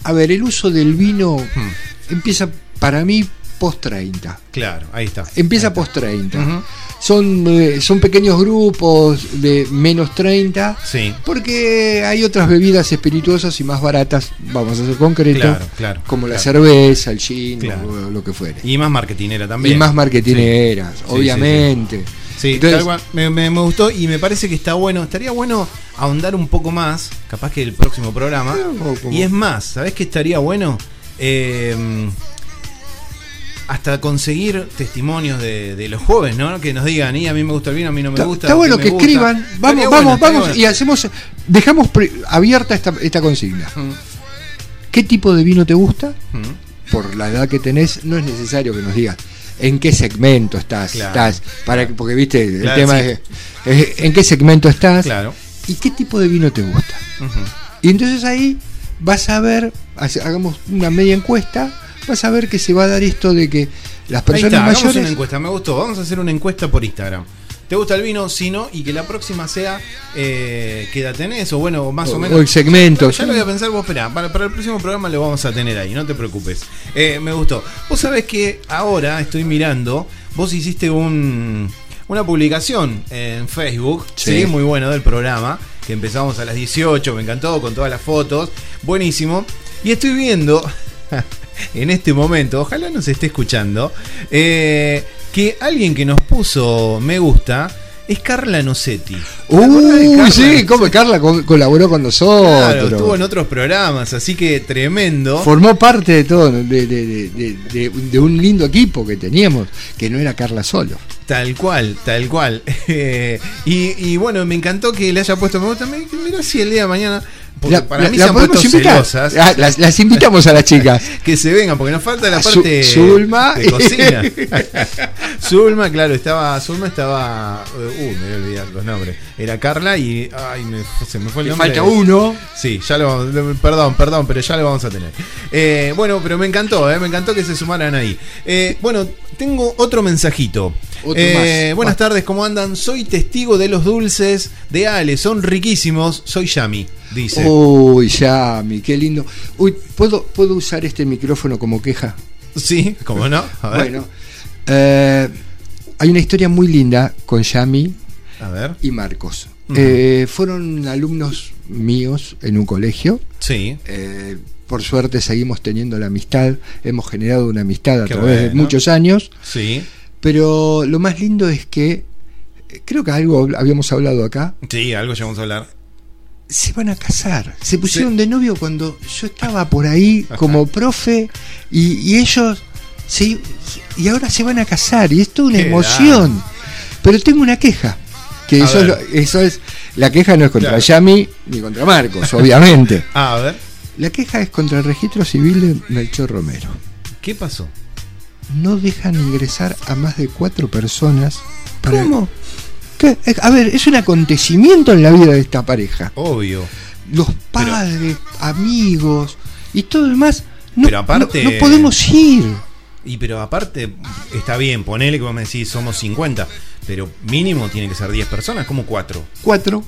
a ver, el uso del vino Hmm. empieza para mí post 30. Claro, ahí está. Empieza post 30. Ujú. Son, eh, son pequeños grupos de menos 30. Sí. Porque hay otras bebidas espirituosas y más baratas, vamos a ser concretos, Claro, claro, como la cerveza, el gin, o lo que fuere. Y más marketinera también. Y más marketineras, Sí, obviamente. Sí, Entonces- tal cual. me, me- me gustó y me parece que está bueno. Estaría bueno ahondar un poco más, capaz que el próximo programa. como- Y es más, ¿sabés qué estaría bueno? Eh, hasta conseguir testimonios de, de los jóvenes, ¿no? Que nos digan, y a mí me gusta el vino, a mí no me Está, gusta. está bueno ¿qué que me gusta?". escriban. Vamos, bueno, vamos, vamos. bueno. Y hacemos, dejamos pre- abierta esta, esta consigna. Mm, ¿Qué tipo de vino te gusta? mm. Por la edad que tenés, no es necesario que nos digas en qué segmento estás. Claro. estás para que- porque viste, el Claro, tema sí. es, es en qué segmento estás Claro. y qué tipo de vino te gusta. Y entonces ahí vas a ver, hagamos una media encuesta, vas a ver que se va a dar esto de que las Ahí personas está, hagamos mayores una encuesta, me gustó. Vamos a hacer una encuesta por Instagram. ¿Te gusta el vino? Si no, y que la próxima sea eh, ¿qué edad tenés? O bueno, más o, O- menos. o el segmento. Ya lo voy a pensar, vos esperá. Para, para el próximo programa lo vamos a tener ahí, no te preocupes. Eh, me gustó. Vos sabés que ahora estoy mirando, vos hiciste un, una publicación en Facebook, Sí. sí. muy bueno del programa, que empezamos a las 18, me encantó, con todas las fotos, buenísimo. Y estoy viendo <laughs> en este momento, ojalá nos esté escuchando, eh, que alguien que nos puso me gusta es Carla Nocetti. ¿Te acordás de Uy, Carla? sí, como Carla co- colaboró con nosotros. Claro, estuvo en otros programas, así que tremendo. Formó parte de todo, de, de- de- de- de- de un lindo equipo que teníamos, que no era Carla solo. Tal cual, tal cual. <laughs> Eh, y, y bueno, me encantó que le haya puesto me gusta. Mira si el día de mañana. Porque La- para la- mí la se han podemos puesto celosas. Ah, las, las invitamos a las chicas. <laughs> que se vengan, porque nos falta la parte Zulma. de <laughs> cocina. <laughs> Zulma, claro, estaba. Zulma estaba. Uh, me voy a olvidar los nombres. Era Carla y. Ay, me- se me fue el nombre. falta uno. Sí, ya lo vamos- Perdón, perdón, pero ya lo vamos a tener. Eh, bueno, pero me encantó, eh, me encantó que se sumaran ahí. Eh, bueno, tengo otro mensajito. Otro Eh, más. Buenas Va. tardes, ¿cómo andan? Soy testigo de los dulces de Ale, son riquísimos. Soy Yami, dice. Uy, Yami, qué lindo. Uy, ¿puedo, ¿puedo usar este micrófono como queja? Sí, ¿cómo no? A ver. Bueno, eh, hay una historia muy linda con Yami A ver. y Marcos. Eh, fueron alumnos míos en un colegio. Sí. Eh, por suerte seguimos teniendo la amistad, hemos generado una amistad a Qué través de muchos años, Sí. pero lo más lindo es que, eh, creo que algo habíamos hablado acá, Sí, algo ya vamos a hablar. se van a casar. Se pusieron de novio cuando yo estaba por ahí como profe y, y ellos se, y ahora se van a casar y es toda una Qué emoción. Pero tengo una queja. Que eso es, eso. La queja no es contra Claro. Yami ni contra Marcos, <laughs> obviamente. Ah, a ver, La queja es contra el registro civil de Melchor Romero. ¿qué pasó? No dejan ingresar a más de cuatro personas. ¿Cómo? ¿Qué? A ver, es un acontecimiento en la vida de esta pareja. Obvio. Los padres, amigos y todo lo demás. No, Pero aparte- no, no podemos ir. Y pero aparte, está bien, ponele que vos me decís somos 50, pero mínimo tiene que ser 10 personas, como 4. Cuatro.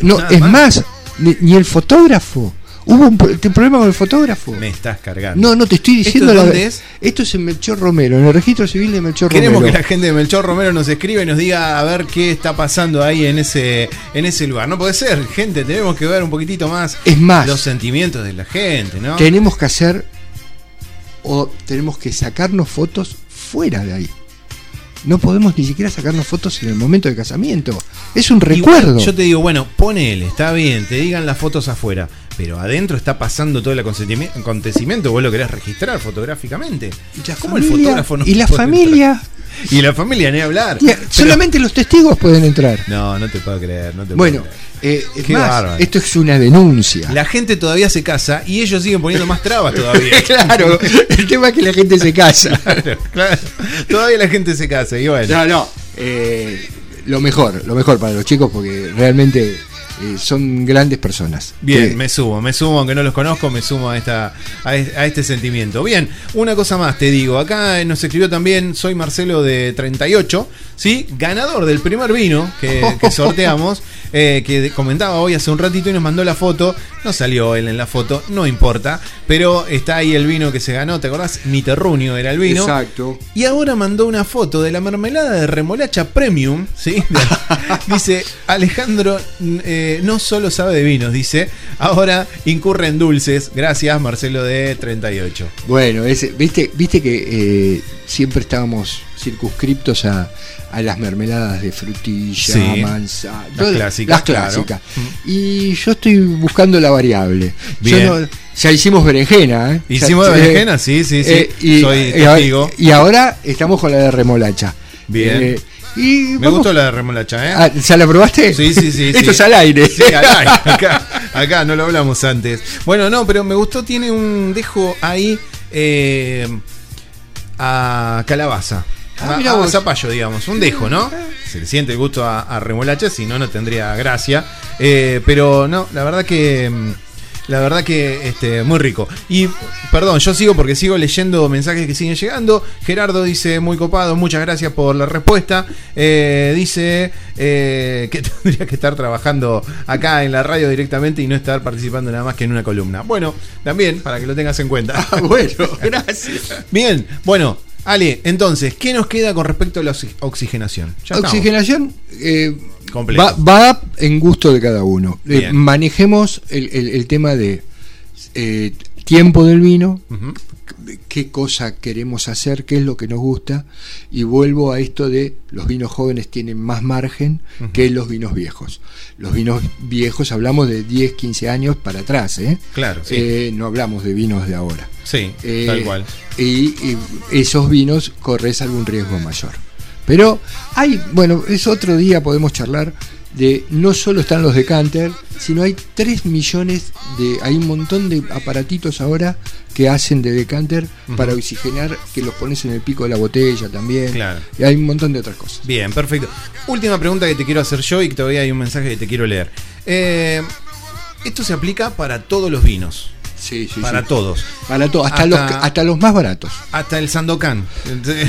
No, Nada es más. más, ni, ni el fotógrafo. Hubo un problema con el fotógrafo. Me estás cargando. No, no te estoy ¿Esto diciendo la dónde es? Esto es en Melchor Romero, en el registro civil de Melchor Queremos Romero. que la gente de Melchor Romero nos escriba y nos diga a ver qué está pasando ahí en ese, en ese lugar. No puede ser, gente, tenemos que ver un poquitito más, Es más. los sentimientos de la gente, ¿no? Tenemos que hacer o tenemos que sacarnos fotos fuera de ahí. No podemos ni siquiera sacarnos fotos en el momento del casamiento. Es un Igual, recuerdo. yo te digo, bueno, ponele, está bien, te digan las fotos afuera, pero adentro está pasando todo el acontecimi- acontecimiento, vos lo querés registrar fotográficamente. Y la ¿Cómo el fotógrafo no y la familia. <laughs> Y la familia, ni hablar. Pero- solamente los testigos pueden entrar. No, no te puedo creer, no te Bueno, puedo creer. eh, es Qué más, bárbaro. esto es una denuncia. La gente todavía se casa y ellos siguen poniendo más trabas todavía. <laughs> claro, el tema es que la gente se casa. <laughs> Claro, claro. Todavía la gente se casa y bueno. No, no. eh, lo mejor, lo mejor para los chicos porque realmente eh, son grandes personas. Bien, Que- me sumo, me sumo, aunque no los conozco, me sumo a, esta, a, es- a este sentimiento. Bien, una cosa más te digo, acá nos escribió también, soy Marcelo de 38, ¿sí? Ganador del primer vino que, que <laughs> sorteamos, eh, que comentaba hoy hace un ratito y nos mandó la foto, no salió él en la foto, no importa, pero está ahí el vino que se ganó, ¿te acordás? Mi terruño era el vino. Exacto. Y ahora mandó una foto de la mermelada de remolacha premium, ¿sí? <laughs> dice, Alejandro eh, no solo sabe de vinos, dice, ahora incurre en dulces. Gracias, Marcelo de 38. Bueno, ese- viste, viste que eh, siempre estábamos circunscriptos a, a las mermeladas de frutilla, Sí. manzana, Las todas clásicas, las claro. clásicas. Y yo estoy buscando la variable. Yo no- ya hicimos berenjena, ¿eh? ¿Hicimos berenjena? Sí, sí, sí. y, Soy y ahora- testigo. y ahora estamos con la de remolacha. Bien. Eh, y Me vamos- gustó la de remolacha, ¿eh? Ah, ¿Ya la probaste? Sí, sí, sí. <laughs> Esto sí. es al aire. Sí, al aire. Acá, acá no lo hablamos antes. Bueno, no, pero me gustó, tiene un dejo ahí eh, a calabaza. Ah, a, mirá a vos. zapallo, digamos. Un dejo, ¿no? Se le siente el gusto a, a remolacha, si no, no tendría gracia. Eh, pero no, la verdad que. mm, La verdad que este, muy rico. Y perdón, yo sigo porque sigo leyendo mensajes que siguen llegando. Gerardo dice, muy copado, muchas gracias por la respuesta. Eh, dice eh, que <laughs> tendría que estar trabajando acá en la radio directamente y no estar participando nada más que en una columna. Bueno, también, para que lo tengas en cuenta. Ah, bueno, <laughs> gracias. Bien, bueno, Ale, entonces, ¿qué nos queda con respecto a la oxi- oxigenación? Ya. Oxigenación eh, va, va en gusto de cada uno. Eh, manejemos el, el- el tema de eh, tiempo del vino. Qué cosa queremos hacer, qué es lo que nos gusta, y vuelvo a esto de los vinos jóvenes tienen más margen que los vinos viejos. Los vinos viejos hablamos de 10, 15 años para atrás, ¿eh? Claro, sí. Eh, no hablamos de vinos de ahora. Sí, Eh, tal cual. Y, y esos vinos corres algún riesgo mayor. Pero hay, bueno, es otro día podemos charlar de no solo están los decanter, sino hay 3 millones de, hay un montón de aparatitos ahora que hacen de decanter para oxigenar, que los pones en el pico de la botella también. Claro. Y hay un montón de otras cosas. Bien, perfecto. Última pregunta que te quiero hacer yo y que todavía hay un mensaje que te quiero leer. Eh, esto se aplica para todos los vinos. Sí, sí, Para sí. todos. Para todo, hasta, Hasta- los, hasta los más baratos. Hasta el Sandokan.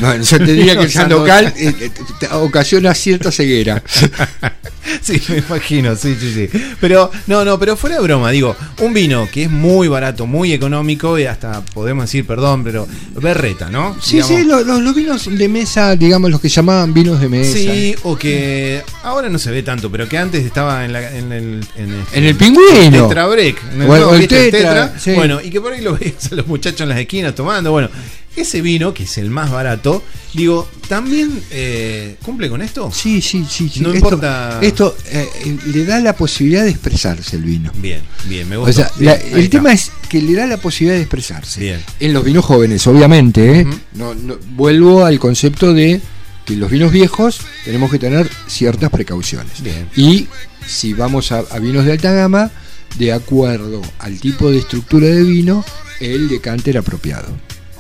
Bueno, yo te diría que el <laughs> Sandokan eh, eh, ocasiona cierta ceguera. <laughs> <laughs> Sí, me imagino, sí, sí, sí. Pero, no, no, pero fuera de broma, digo, un vino que es muy barato, muy económico y hasta podemos decir, perdón, pero berreta, ¿no? Sí, Digamos, sí, lo- lo- los vinos de mesa, digamos, los que llamaban vinos de mesa. Sí, o que ahora no se ve tanto, pero que antes estaba en, la- en el. En, este- En el pingüino. Tetra Break. en O el- no, o tetra, sí. Bueno, y que por ahí lo veías a los muchachos en las esquinas tomando. Bueno, ese vino, que es el más barato, digo, ¿también eh, cumple con esto? Sí, sí, sí. sí. No esto, importa. Esto eh, eh, le da la posibilidad de expresarse el vino. Bien, bien, me O gusta. sea, Bien, la- ahí el está. tema es que le da la posibilidad de expresarse. Bien. En los vinos jóvenes, obviamente. ¿eh? no, no- vuelvo al concepto de que los vinos viejos tenemos que tener ciertas precauciones. Bien. Y si vamos a, a vinos de alta gama, de acuerdo al tipo de estructura de vino, el decante era apropiado.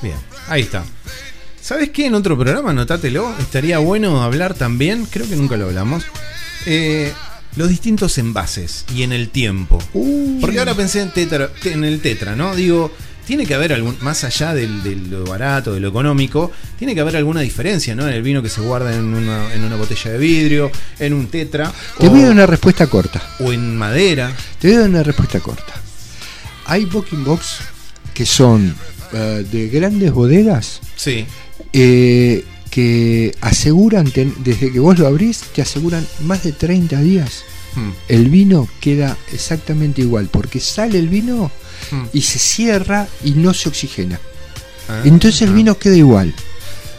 Bien, ahí está. ¿Sabes qué? En otro programa, anotátelo, estaría bueno hablar también, creo que nunca lo hablamos, eh, los distintos envases y en el tiempo. Porque ahora pensé en, tetra, en el tetra, ¿no? Digo, tiene que haber algún, más allá del- de lo barato, de lo económico, tiene que haber alguna diferencia, ¿no? En el vino que se guarda en una, en una botella de vidrio, en un tetra, Te o, voy a dar una respuesta corta. o en madera. Te voy a dar una respuesta corta. Hay booking box que son eh, de grandes bodegas Sí. eh, que aseguran, ten- desde que vos lo abrís, te aseguran más de 30 días. Hmm. El vino queda exactamente igual, porque sale el vino Hmm. y se cierra y no se oxigena. Ah, Entonces el ah. vino queda igual.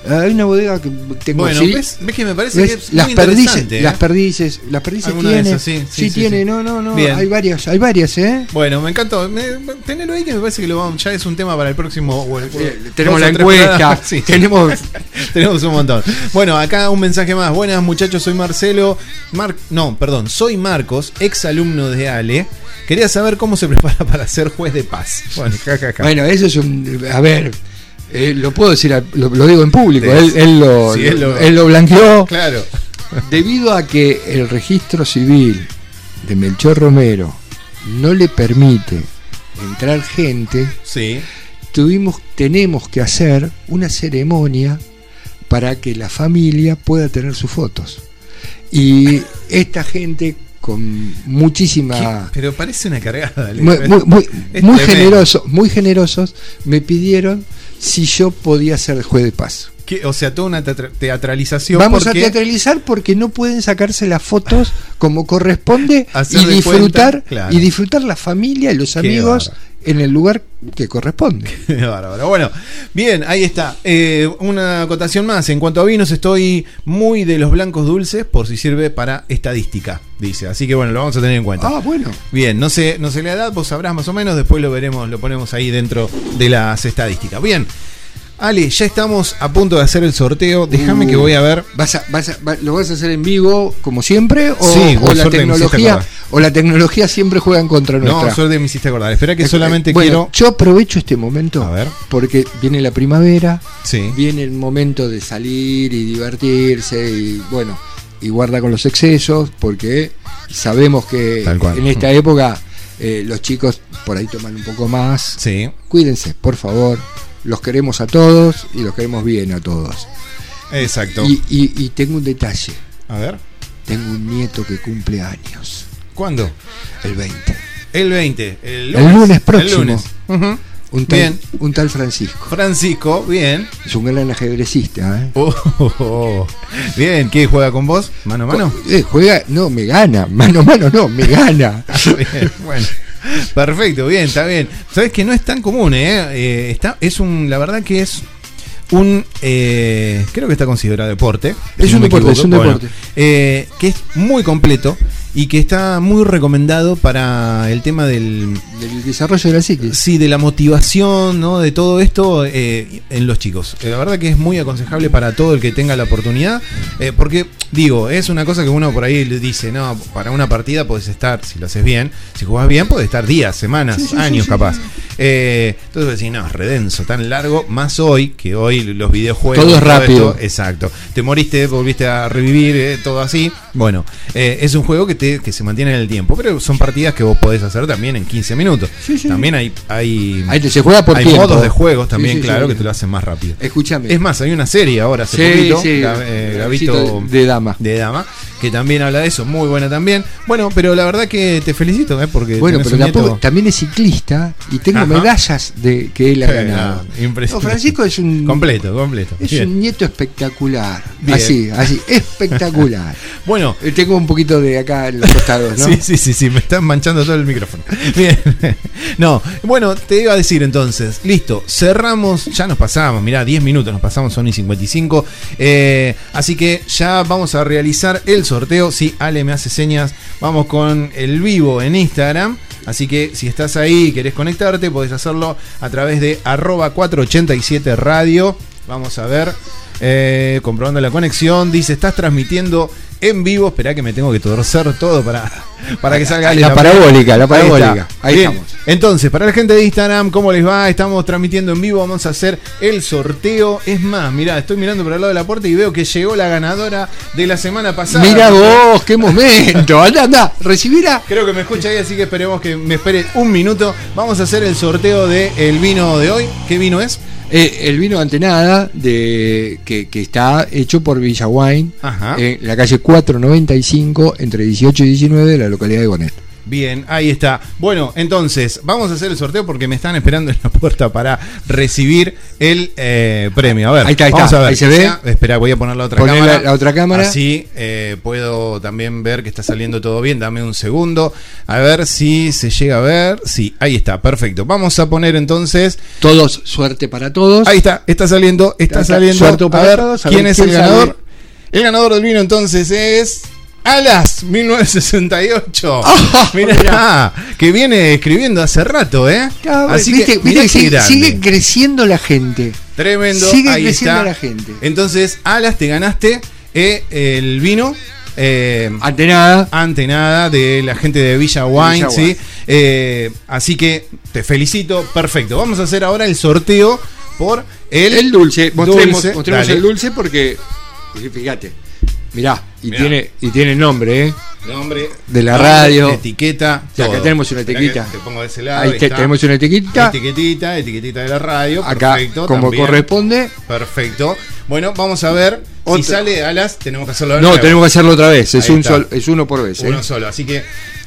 Hay una bodega que tengo Bueno, ¿ves? ¿ves que me parece ¿ves? que es las muy perdices, interesante, eh? las perdices, las perdices tiene, esas, sí, sí, sí, sí, tiene, sí. no, no, no, Bien. hay varias, hay varias, ¿eh? Bueno, me encantó. Me, tenelo ahí que me parece que lo vamos, ya es un tema para el próximo. Eh, tenemos la encuesta. <laughs> Sí. tenemos <laughs> Tenemos un montón. Bueno, acá un mensaje más. Buenas muchachos, soy Marcelo. Mar no, perdón, soy Marcos, ex alumno de Ale. Quería saber cómo se <laughs> prepara para ser juez de paz. Bueno, ja, ja, ja. Bueno, eso es un. A ver, eh, lo puedo decir, lo, lo digo en público. Él, él lo, Sí, él lo- él lo blanqueó. <laughs> Claro. Debido a que el registro civil de Melchor Romero no le permite entrar gente, Sí. tuvimos, tenemos que hacer una ceremonia para que la familia pueda tener sus fotos. Y esta gente con muchísima ¿Qué? Pero parece una cargada. Muy, muy, muy- muy tremendo. generosos, muy generosos, me pidieron si yo podía ser el juez de paz. O sea, toda una teatra- teatralización. Vamos porque- a teatralizar porque no pueden sacarse las fotos como corresponde <laughs> y disfrutar cuenta, claro. y disfrutar la familia y los amigos en el lugar que corresponde. <laughs> Qué bárbaro. Bueno, bien, ahí está. Eh, una acotación más. En cuanto a vinos, estoy muy de los blancos dulces, por si sirve para estadística, dice. Así que bueno, lo vamos a tener en cuenta. Ah, bueno. Bien, no sé, no sé la edad, vos sabrás más o menos, después lo veremos, lo ponemos ahí dentro de las estadísticas. Bien. Ale, ya estamos a punto de hacer el sorteo. Déjame Uh, que voy a ver. ¿Vas a, vas a- va- ¿Lo vas a hacer en vivo como siempre? ¿O, Sí, o la tecnología o la tecnología siempre juega en contra nuestra? No, suerte me hiciste acordar. Espera que solamente bueno, quiero. Yo aprovecho este momento A ver. porque viene la primavera, Sí. viene el momento de salir y divertirse y bueno, y guarda con los excesos porque sabemos que en esta época eh, los chicos por ahí toman un poco más. Sí. Cuídense, por favor. Los queremos a todos y los queremos bien a todos. Exacto. Y, y- y tengo un detalle. A ver. Tengo un nieto que cumple años. ¿Cuándo? El 20. El 20. El El lunes próximo. El lunes. Un tal, Bien. un tal Francisco. Francisco, bien. Es un gran ajedrecista, ¿eh? Oh, oh, oh. Bien, ¿qué juega con vos? ¿Mano a mano? Eh, juega, no, me gana. Mano a mano, no, me gana. <laughs> Bien, bueno. Perfecto, bien, está bien. Sabes que no es tan común, ¿eh? Eh, está, es un, la verdad que es un, eh, creo que está considerado deporte. Es si un deporte, equivoco. es un Bueno, deporte. eh, que es muy completo y que está muy recomendado para el tema del, Del desarrollo de la psique. Sí, de la motivación, ¿no? De todo esto eh, en los chicos. Eh, La verdad que es muy aconsejable para todo el que tenga la oportunidad. eh, porque, digo, es una cosa que uno por ahí le dice, no, para una partida puedes estar, si lo haces bien, si jugás bien, puedes estar días, semanas, Sí, sí, años sí, sí. capaz. Eh, entonces decís, no, es redenso, tan largo, más hoy, que hoy los videojuegos. Todo es rápido. esto, exacto. Te moriste, volviste a revivir, eh, todo así. Bueno, eh, es un juego que, te, que se mantiene en el tiempo, pero son partidas que vos podés hacer también en 15 minutos. También hay, hay, Ahí te- se juega por hay tiempo. modos de juegos también, Sí, sí, claro, sí. que te lo hacen más rápido. Escúchame. Es más, hay una serie ahora hace Sí, poquito, sí, Gab- eh, de dama. de dama, que también habla de eso, muy buena también. Bueno, pero la verdad que te felicito, ¿eh? Porque Bueno, pero tampoco- también es ciclista y tengo Ajá. medallas de que él ha ganado. no, impresionante. No, Francisco es un Completo, completo. es Bien. un nieto espectacular. Bien. Así, así, espectacular. <laughs> Bueno, Eh, Tengo un poquito de acá en los costados, ¿no? <laughs> Sí, sí, sí, sí, me están manchando todo el micrófono. <laughs> Bien. No, bueno, te iba a decir entonces, listo, cerramos, ya nos pasamos, mirá, 10 minutos nos pasamos, son y 55. eh, así que ya vamos a realizar el sorteo. Si Ale me hace señas, vamos con el vivo en Instagram. Así que si estás ahí y querés conectarte, podés hacerlo a través de arroba 487 radio. Vamos a ver. eh, comprobando la conexión. Dice, estás transmitiendo en vivo. Esperá que me tengo que torcer todo para, para que salga La parabólica, la parabólica. Ahí estamos. Entonces, para la gente de Instagram, ¿cómo les va? Estamos transmitiendo en vivo. Vamos a hacer el sorteo. Es más, mirá, estoy mirando por el lado de la puerta y veo que llegó la ganadora de la semana pasada. Mira vos, qué momento. <laughs> Anda, anda, recibirá. Creo que me escucha ahí, así que esperemos que me espere un minuto. Vamos a hacer el sorteo del el vino de hoy. ¿Qué vino es? Eh, el vino Antenada de, que, que está hecho por Villa Wine Ajá. en la calle 495 entre 18 y 19 de la localidad de Gonet. Bien, ahí está. Bueno, entonces, vamos a hacer el sorteo porque me están esperando en la puerta para recibir el eh, premio. A ver, Ahí está, ahí vamos a ver. Ahí se ve. Espera, voy a poner la otra Poné cámara. la- la otra cámara. Así eh, puedo también ver que está saliendo todo bien. Dame un segundo. A ver si se llega a ver. Sí, ahí está, perfecto. Vamos a poner entonces. Todos, suerte para todos. Ahí está, está saliendo, está Está- saliendo. suerte a para ver, todos, a ¿quién es el ganador? El ganador del vino entonces es Alas 1968. <laughs> Ah, Mirá, que viene escribiendo hace rato, ¿eh? Así viste, que, viste que sigue, creciendo la gente. Tremendo. sigue ahí creciendo está. la gente. Entonces, Alas, te ganaste eh, el vino. Eh, Ante nada. ante nada de la gente de Villa Wine, Villa ¿sí? Wine. Eh, así que te felicito, perfecto. Vamos a hacer ahora el sorteo por el, El dulce, mostremos, dulce. mostremos el dulce porque, fíjate, mirá, y Mirá. tiene y tiene nombre, ¿eh? Nombre De la nombre, radio. etiqueta. Y acá tenemos una etiqueta. que Te pongo de ese lado. Ahí te- está. tenemos una etiquetita. Etiquetita, etiquetita de la radio. Acá, perfecto, como también. corresponde. Perfecto. Bueno, vamos a ver si sale alas. Tenemos que hacerlo de No, nuevo. tenemos que hacerlo otra vez. Es Ahí un sol, es uno por vez. ¿eh? Uno solo. Así que,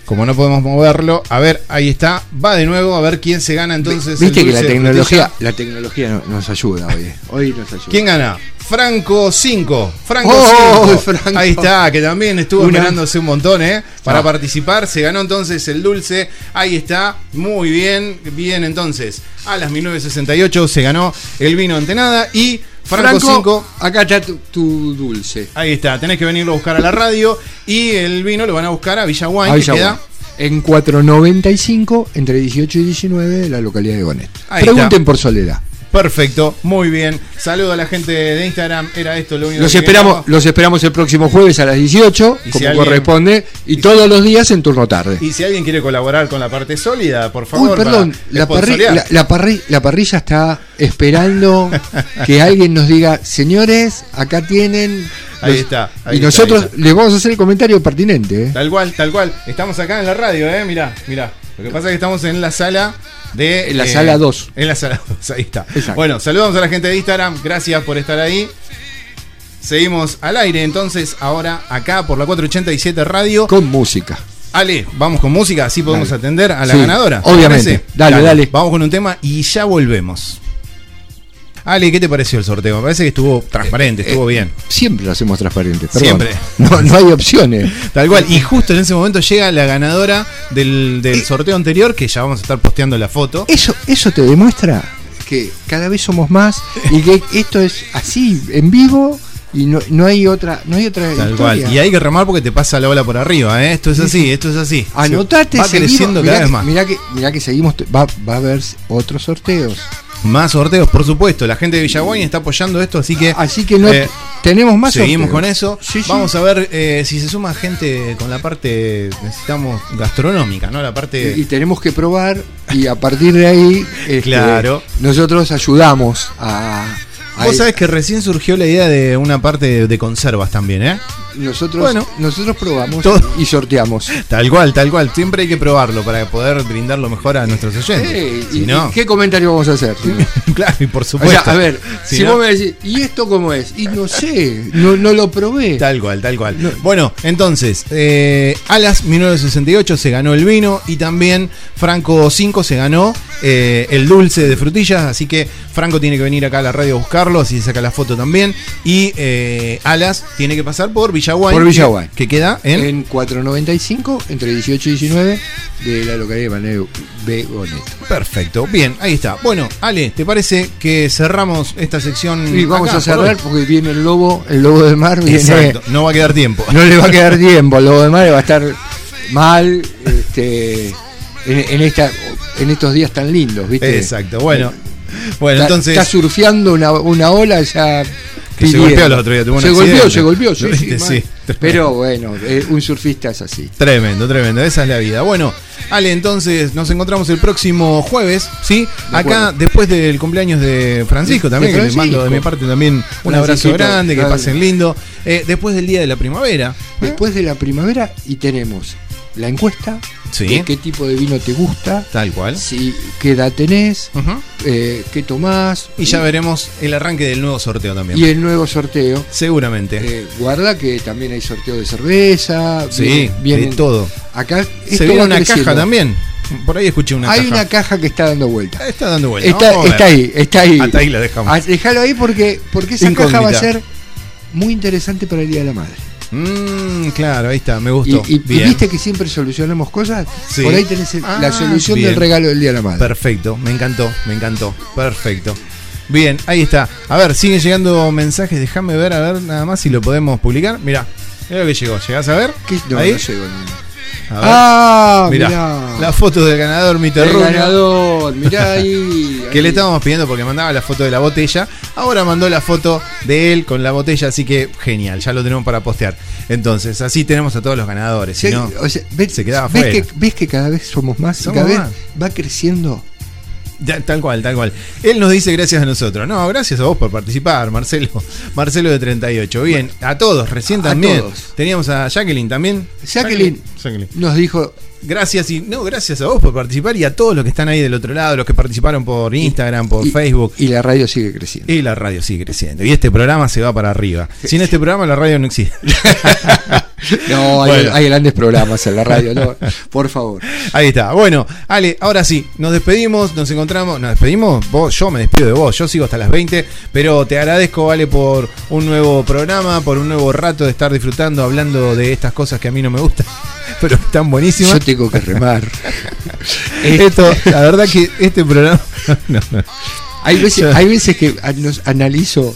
como no podemos moverlo, a ver, ahí está. Va de nuevo a ver quién se gana entonces. Viste el que la tecnología, la tecnología no- nos ayuda hoy. eh. Hoy nos ayuda. ¿Quién gana? Franco 5. Franco Oh, 5. <laughs> Franco. Ahí está, que también estuvo esperándose un montón, ¿eh? Para Ah. participar. Se ganó entonces el dulce. Ahí está. Muy bien. Bien, entonces. A las 1968 se ganó el vino Antenada. Y Franco, 5. acá está tu, tu dulce. Ahí está. Tenés que venirlo a buscar a la radio. Y el vino lo van a buscar a Villa Wine, que queda. En 495 entre 18 y 19 de la localidad de Gonet. Ahí Pregunten está. por Soledad. Perfecto, muy bien. Saludo a la gente de Instagram. Era esto lo único Los que esperamos, los esperamos el próximo jueves a las 18, Y si como alguien- corresponde, y todos los días en turno tarde. Y si alguien quiere colaborar con la parte sólida, por Uy, favor. perdón, la, parri- la, la parri- la parrilla está esperando <laughs> que alguien nos diga, señores, acá tienen. Ahí los-". está, ahí y está, nosotros está. les vamos a hacer el comentario pertinente. ¿eh? Tal cual, tal cual. Estamos acá en la radio, ¿eh? Mirá, mirá. Lo que pasa es que estamos en la sala de. En la eh, sala 2. En la sala 2, ahí está. Exacto. Bueno, saludamos a la gente de Instagram. Gracias por estar ahí. Seguimos al aire entonces, ahora acá por la 487 Radio. Con música. Ale, vamos con música, así podemos Dale. atender a la Sí, ganadora. ¿te obviamente. Dale, dale. Vamos con un tema y ya volvemos. Ale, ¿qué te pareció el sorteo? Me parece que estuvo transparente, estuvo bien. Siempre lo hacemos transparente. perdón. Siempre. No, no hay opciones. Tal cual. Y justo en ese momento llega la ganadora del, del sorteo anterior, que ya vamos a estar posteando la foto. Eso, eso te demuestra que cada vez somos más y que esto es así, en vivo, y no, no hay otra, no hay otra Tal cual. Y hay que remar porque te pasa la ola por arriba, ¿eh? Esto es así, esto es así. Anotate, Va seguimos. creciendo cada vez más. Mirá que, mirá que seguimos, va, va a haber otros sorteos. Más sorteos, por supuesto. La gente de Villaguay está apoyando esto, así que. Así que no eh, tenemos más Seguimos sorteos. con eso. Sí, sí. Vamos a ver eh, si se suma gente con la parte, necesitamos gastronómica, ¿no? La parte... Y tenemos que probar y a partir de ahí este, Claro. nosotros ayudamos a, Vos sabés que recién surgió la idea de una parte de, de conservas también, ¿eh? nosotros, Bueno. nosotros probamos Todo. y sorteamos. <laughs> Tal cual, tal cual. Siempre hay que probarlo para poder brindar lo mejor a nuestros oyentes. Eh, si y- no, y ¿Qué comentario vamos a hacer? <laughs> claro, y por O supuesto. sea, a ver, <laughs> Si si, no- vos me decís, ¿y esto cómo es? Y no sé, no, no lo probé. Tal cual, tal cual. Bueno, entonces, eh, Alas 1968 se ganó el vino y también Franco 5 se ganó eh, el dulce de frutillas, así que Franco tiene que venir acá a la radio a buscarlo, así saca la foto también. Y eh, Alas tiene que pasar por Villaguay. Por Villaguay. Que, que queda en... En 495, entre 18 y 19, de la localidad de Manuel Begonet. Perfecto, bien, ahí está. Bueno, Ale, ¿te parece que cerramos esta sección? Y vamos acá a cerrar porque viene el lobo, el lobo del mar viene. Exacto, no va a quedar tiempo. No le va a <laughs> quedar tiempo, el lobo del mar va a estar mal este, en, en esta, en estos días tan lindos, ¿viste? Exacto, bueno. Bueno, Está- entonces... Está surfeando una, una ola ya. Que se golpeó el otro día, tuvo un Se golpeó, se golpeó, sí, ¿Lo <laughs> sí. Sí. Pero bueno, eh, un surfista es así. Tremendo, tremendo, esa es la vida. Bueno, Ale, entonces nos encontramos el próximo jueves, ¿sí? De Acá, acuerdo. después del cumpleaños de Francisco también, de que le mando de mi parte también un abrazo grande, que pasen lindo. Eh, después del Día de la Primavera. Después de la primavera y tenemos la encuesta Sí. de qué tipo de vino te gusta, Tal cual. si, qué edad tenés, eh, qué tomás Y ya veremos el arranque del nuevo sorteo también. y el nuevo sorteo. Seguramente. Eh, guarda que también hay sorteo de cerveza. sí, viene- vienen- de todo. Acá Se viene una creciendo. caja también. Por ahí escuché una hay caja. una caja que está dando vuelta. Está dando vuelta. Está, ahí, está ahí. Hasta ahí la dejamos. Ah, Déjalo ahí porque, porque esa caja va a ser muy interesante para el Día de la Madre. Mm, claro, ahí está, me gustó. y- viste que siempre solucionamos cosas. Sí. Por ahí tenés el- Ah, la solución bien. del regalo del Día de la Madre. Perfecto, me encantó, me encantó. Perfecto. Bien, ahí está. A ver, siguen llegando mensajes. Déjame ver, a ver nada más si lo podemos publicar. Mirá, mira lo que llegó. ¿Llegás a ver? ¿Qué? No, ahí. no llego ni- A ver. Ah, mirá, mirá. la foto del ganador, mi El ganador, mirá <laughs> ahí. Que le estábamos pidiendo porque mandaba la foto de la botella. Ahora mandó la foto de él con la botella, así que genial, ya lo tenemos para postear. Entonces, así tenemos a todos los ganadores. Si Sí, no, o sea, ves, se quedaba ves fuera. que, ves que cada vez somos más y Somos cada vez va creciendo. Ya, tal cual, tal cual. Él nos dice gracias a nosotros. No, gracias a vos por participar, Marcelo. <laughs> Marcelo de 38. Bien, a todos, recién A también. todos. Teníamos a Jacqueline también. Jacqueline Jacqueline. nos dijo, Gracias y no, gracias a vos por participar y a todos los que están ahí del otro lado, los que participaron por Instagram, por y- Facebook. y la radio sigue creciendo. Y la radio sigue creciendo. Y este programa se va para arriba. Sin este programa la radio no existe. <laughs> No, hay, Bueno. hay grandes programas en la radio, no, <laughs> por favor. Ahí está. Bueno, Ale, ahora sí, nos despedimos, nos encontramos. ¿Nos despedimos? Vos, yo me despido de vos, yo sigo hasta las 20, pero te agradezco, Ale, por un nuevo programa, por un nuevo rato de estar disfrutando, hablando de estas cosas que a mí no me gustan, <laughs> pero están buenísimas. Yo tengo que remar. <laughs> Esto, la verdad que este programa. no, no. Hay veces, hay veces que nos analizo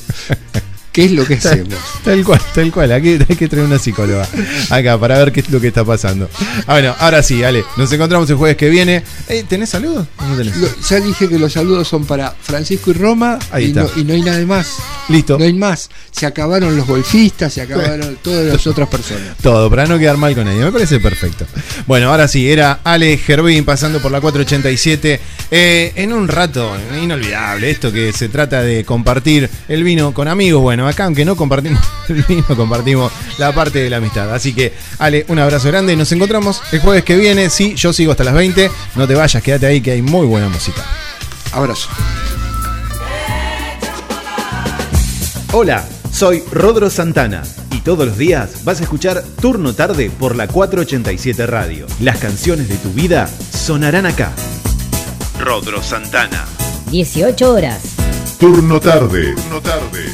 qué es lo que <laughs> hacemos. Tal cual, tal cual. Aquí hay que traer una psicóloga acá para ver qué es lo que está pasando. Ah, bueno, ahora sí, Ale, nos encontramos el jueves que viene. Eh, ¿Tenés saludos? ¿O no tenés? Lo- ya dije que los saludos son para Francisco y Roma Ahí y, está. no, y no hay nada más. Listo. No hay más. Se acabaron los golfistas, se acabaron <laughs> todas las otras personas. Todo, para no quedar mal con ella. Me parece perfecto. Bueno, ahora sí, era Ale Gervín pasando por la 487. Eh, en un rato, inolvidable, esto que se trata de compartir el vino con amigos. Bueno, acá aunque no compartimos <laughs> el vino, compartimos la parte de la amistad. Así que, Ale, un abrazo grande. Nos encontramos el jueves que viene. Sí, yo sigo hasta las 20. No te vayas, quédate ahí que hay muy buena música. Abrazo. Hola, soy Rodro Santana y todos los días vas a escuchar Turno Tarde por la 487 Radio. Las canciones de tu vida sonarán acá. Rodro Santana. 18 horas. Turno tarde. Turno tarde.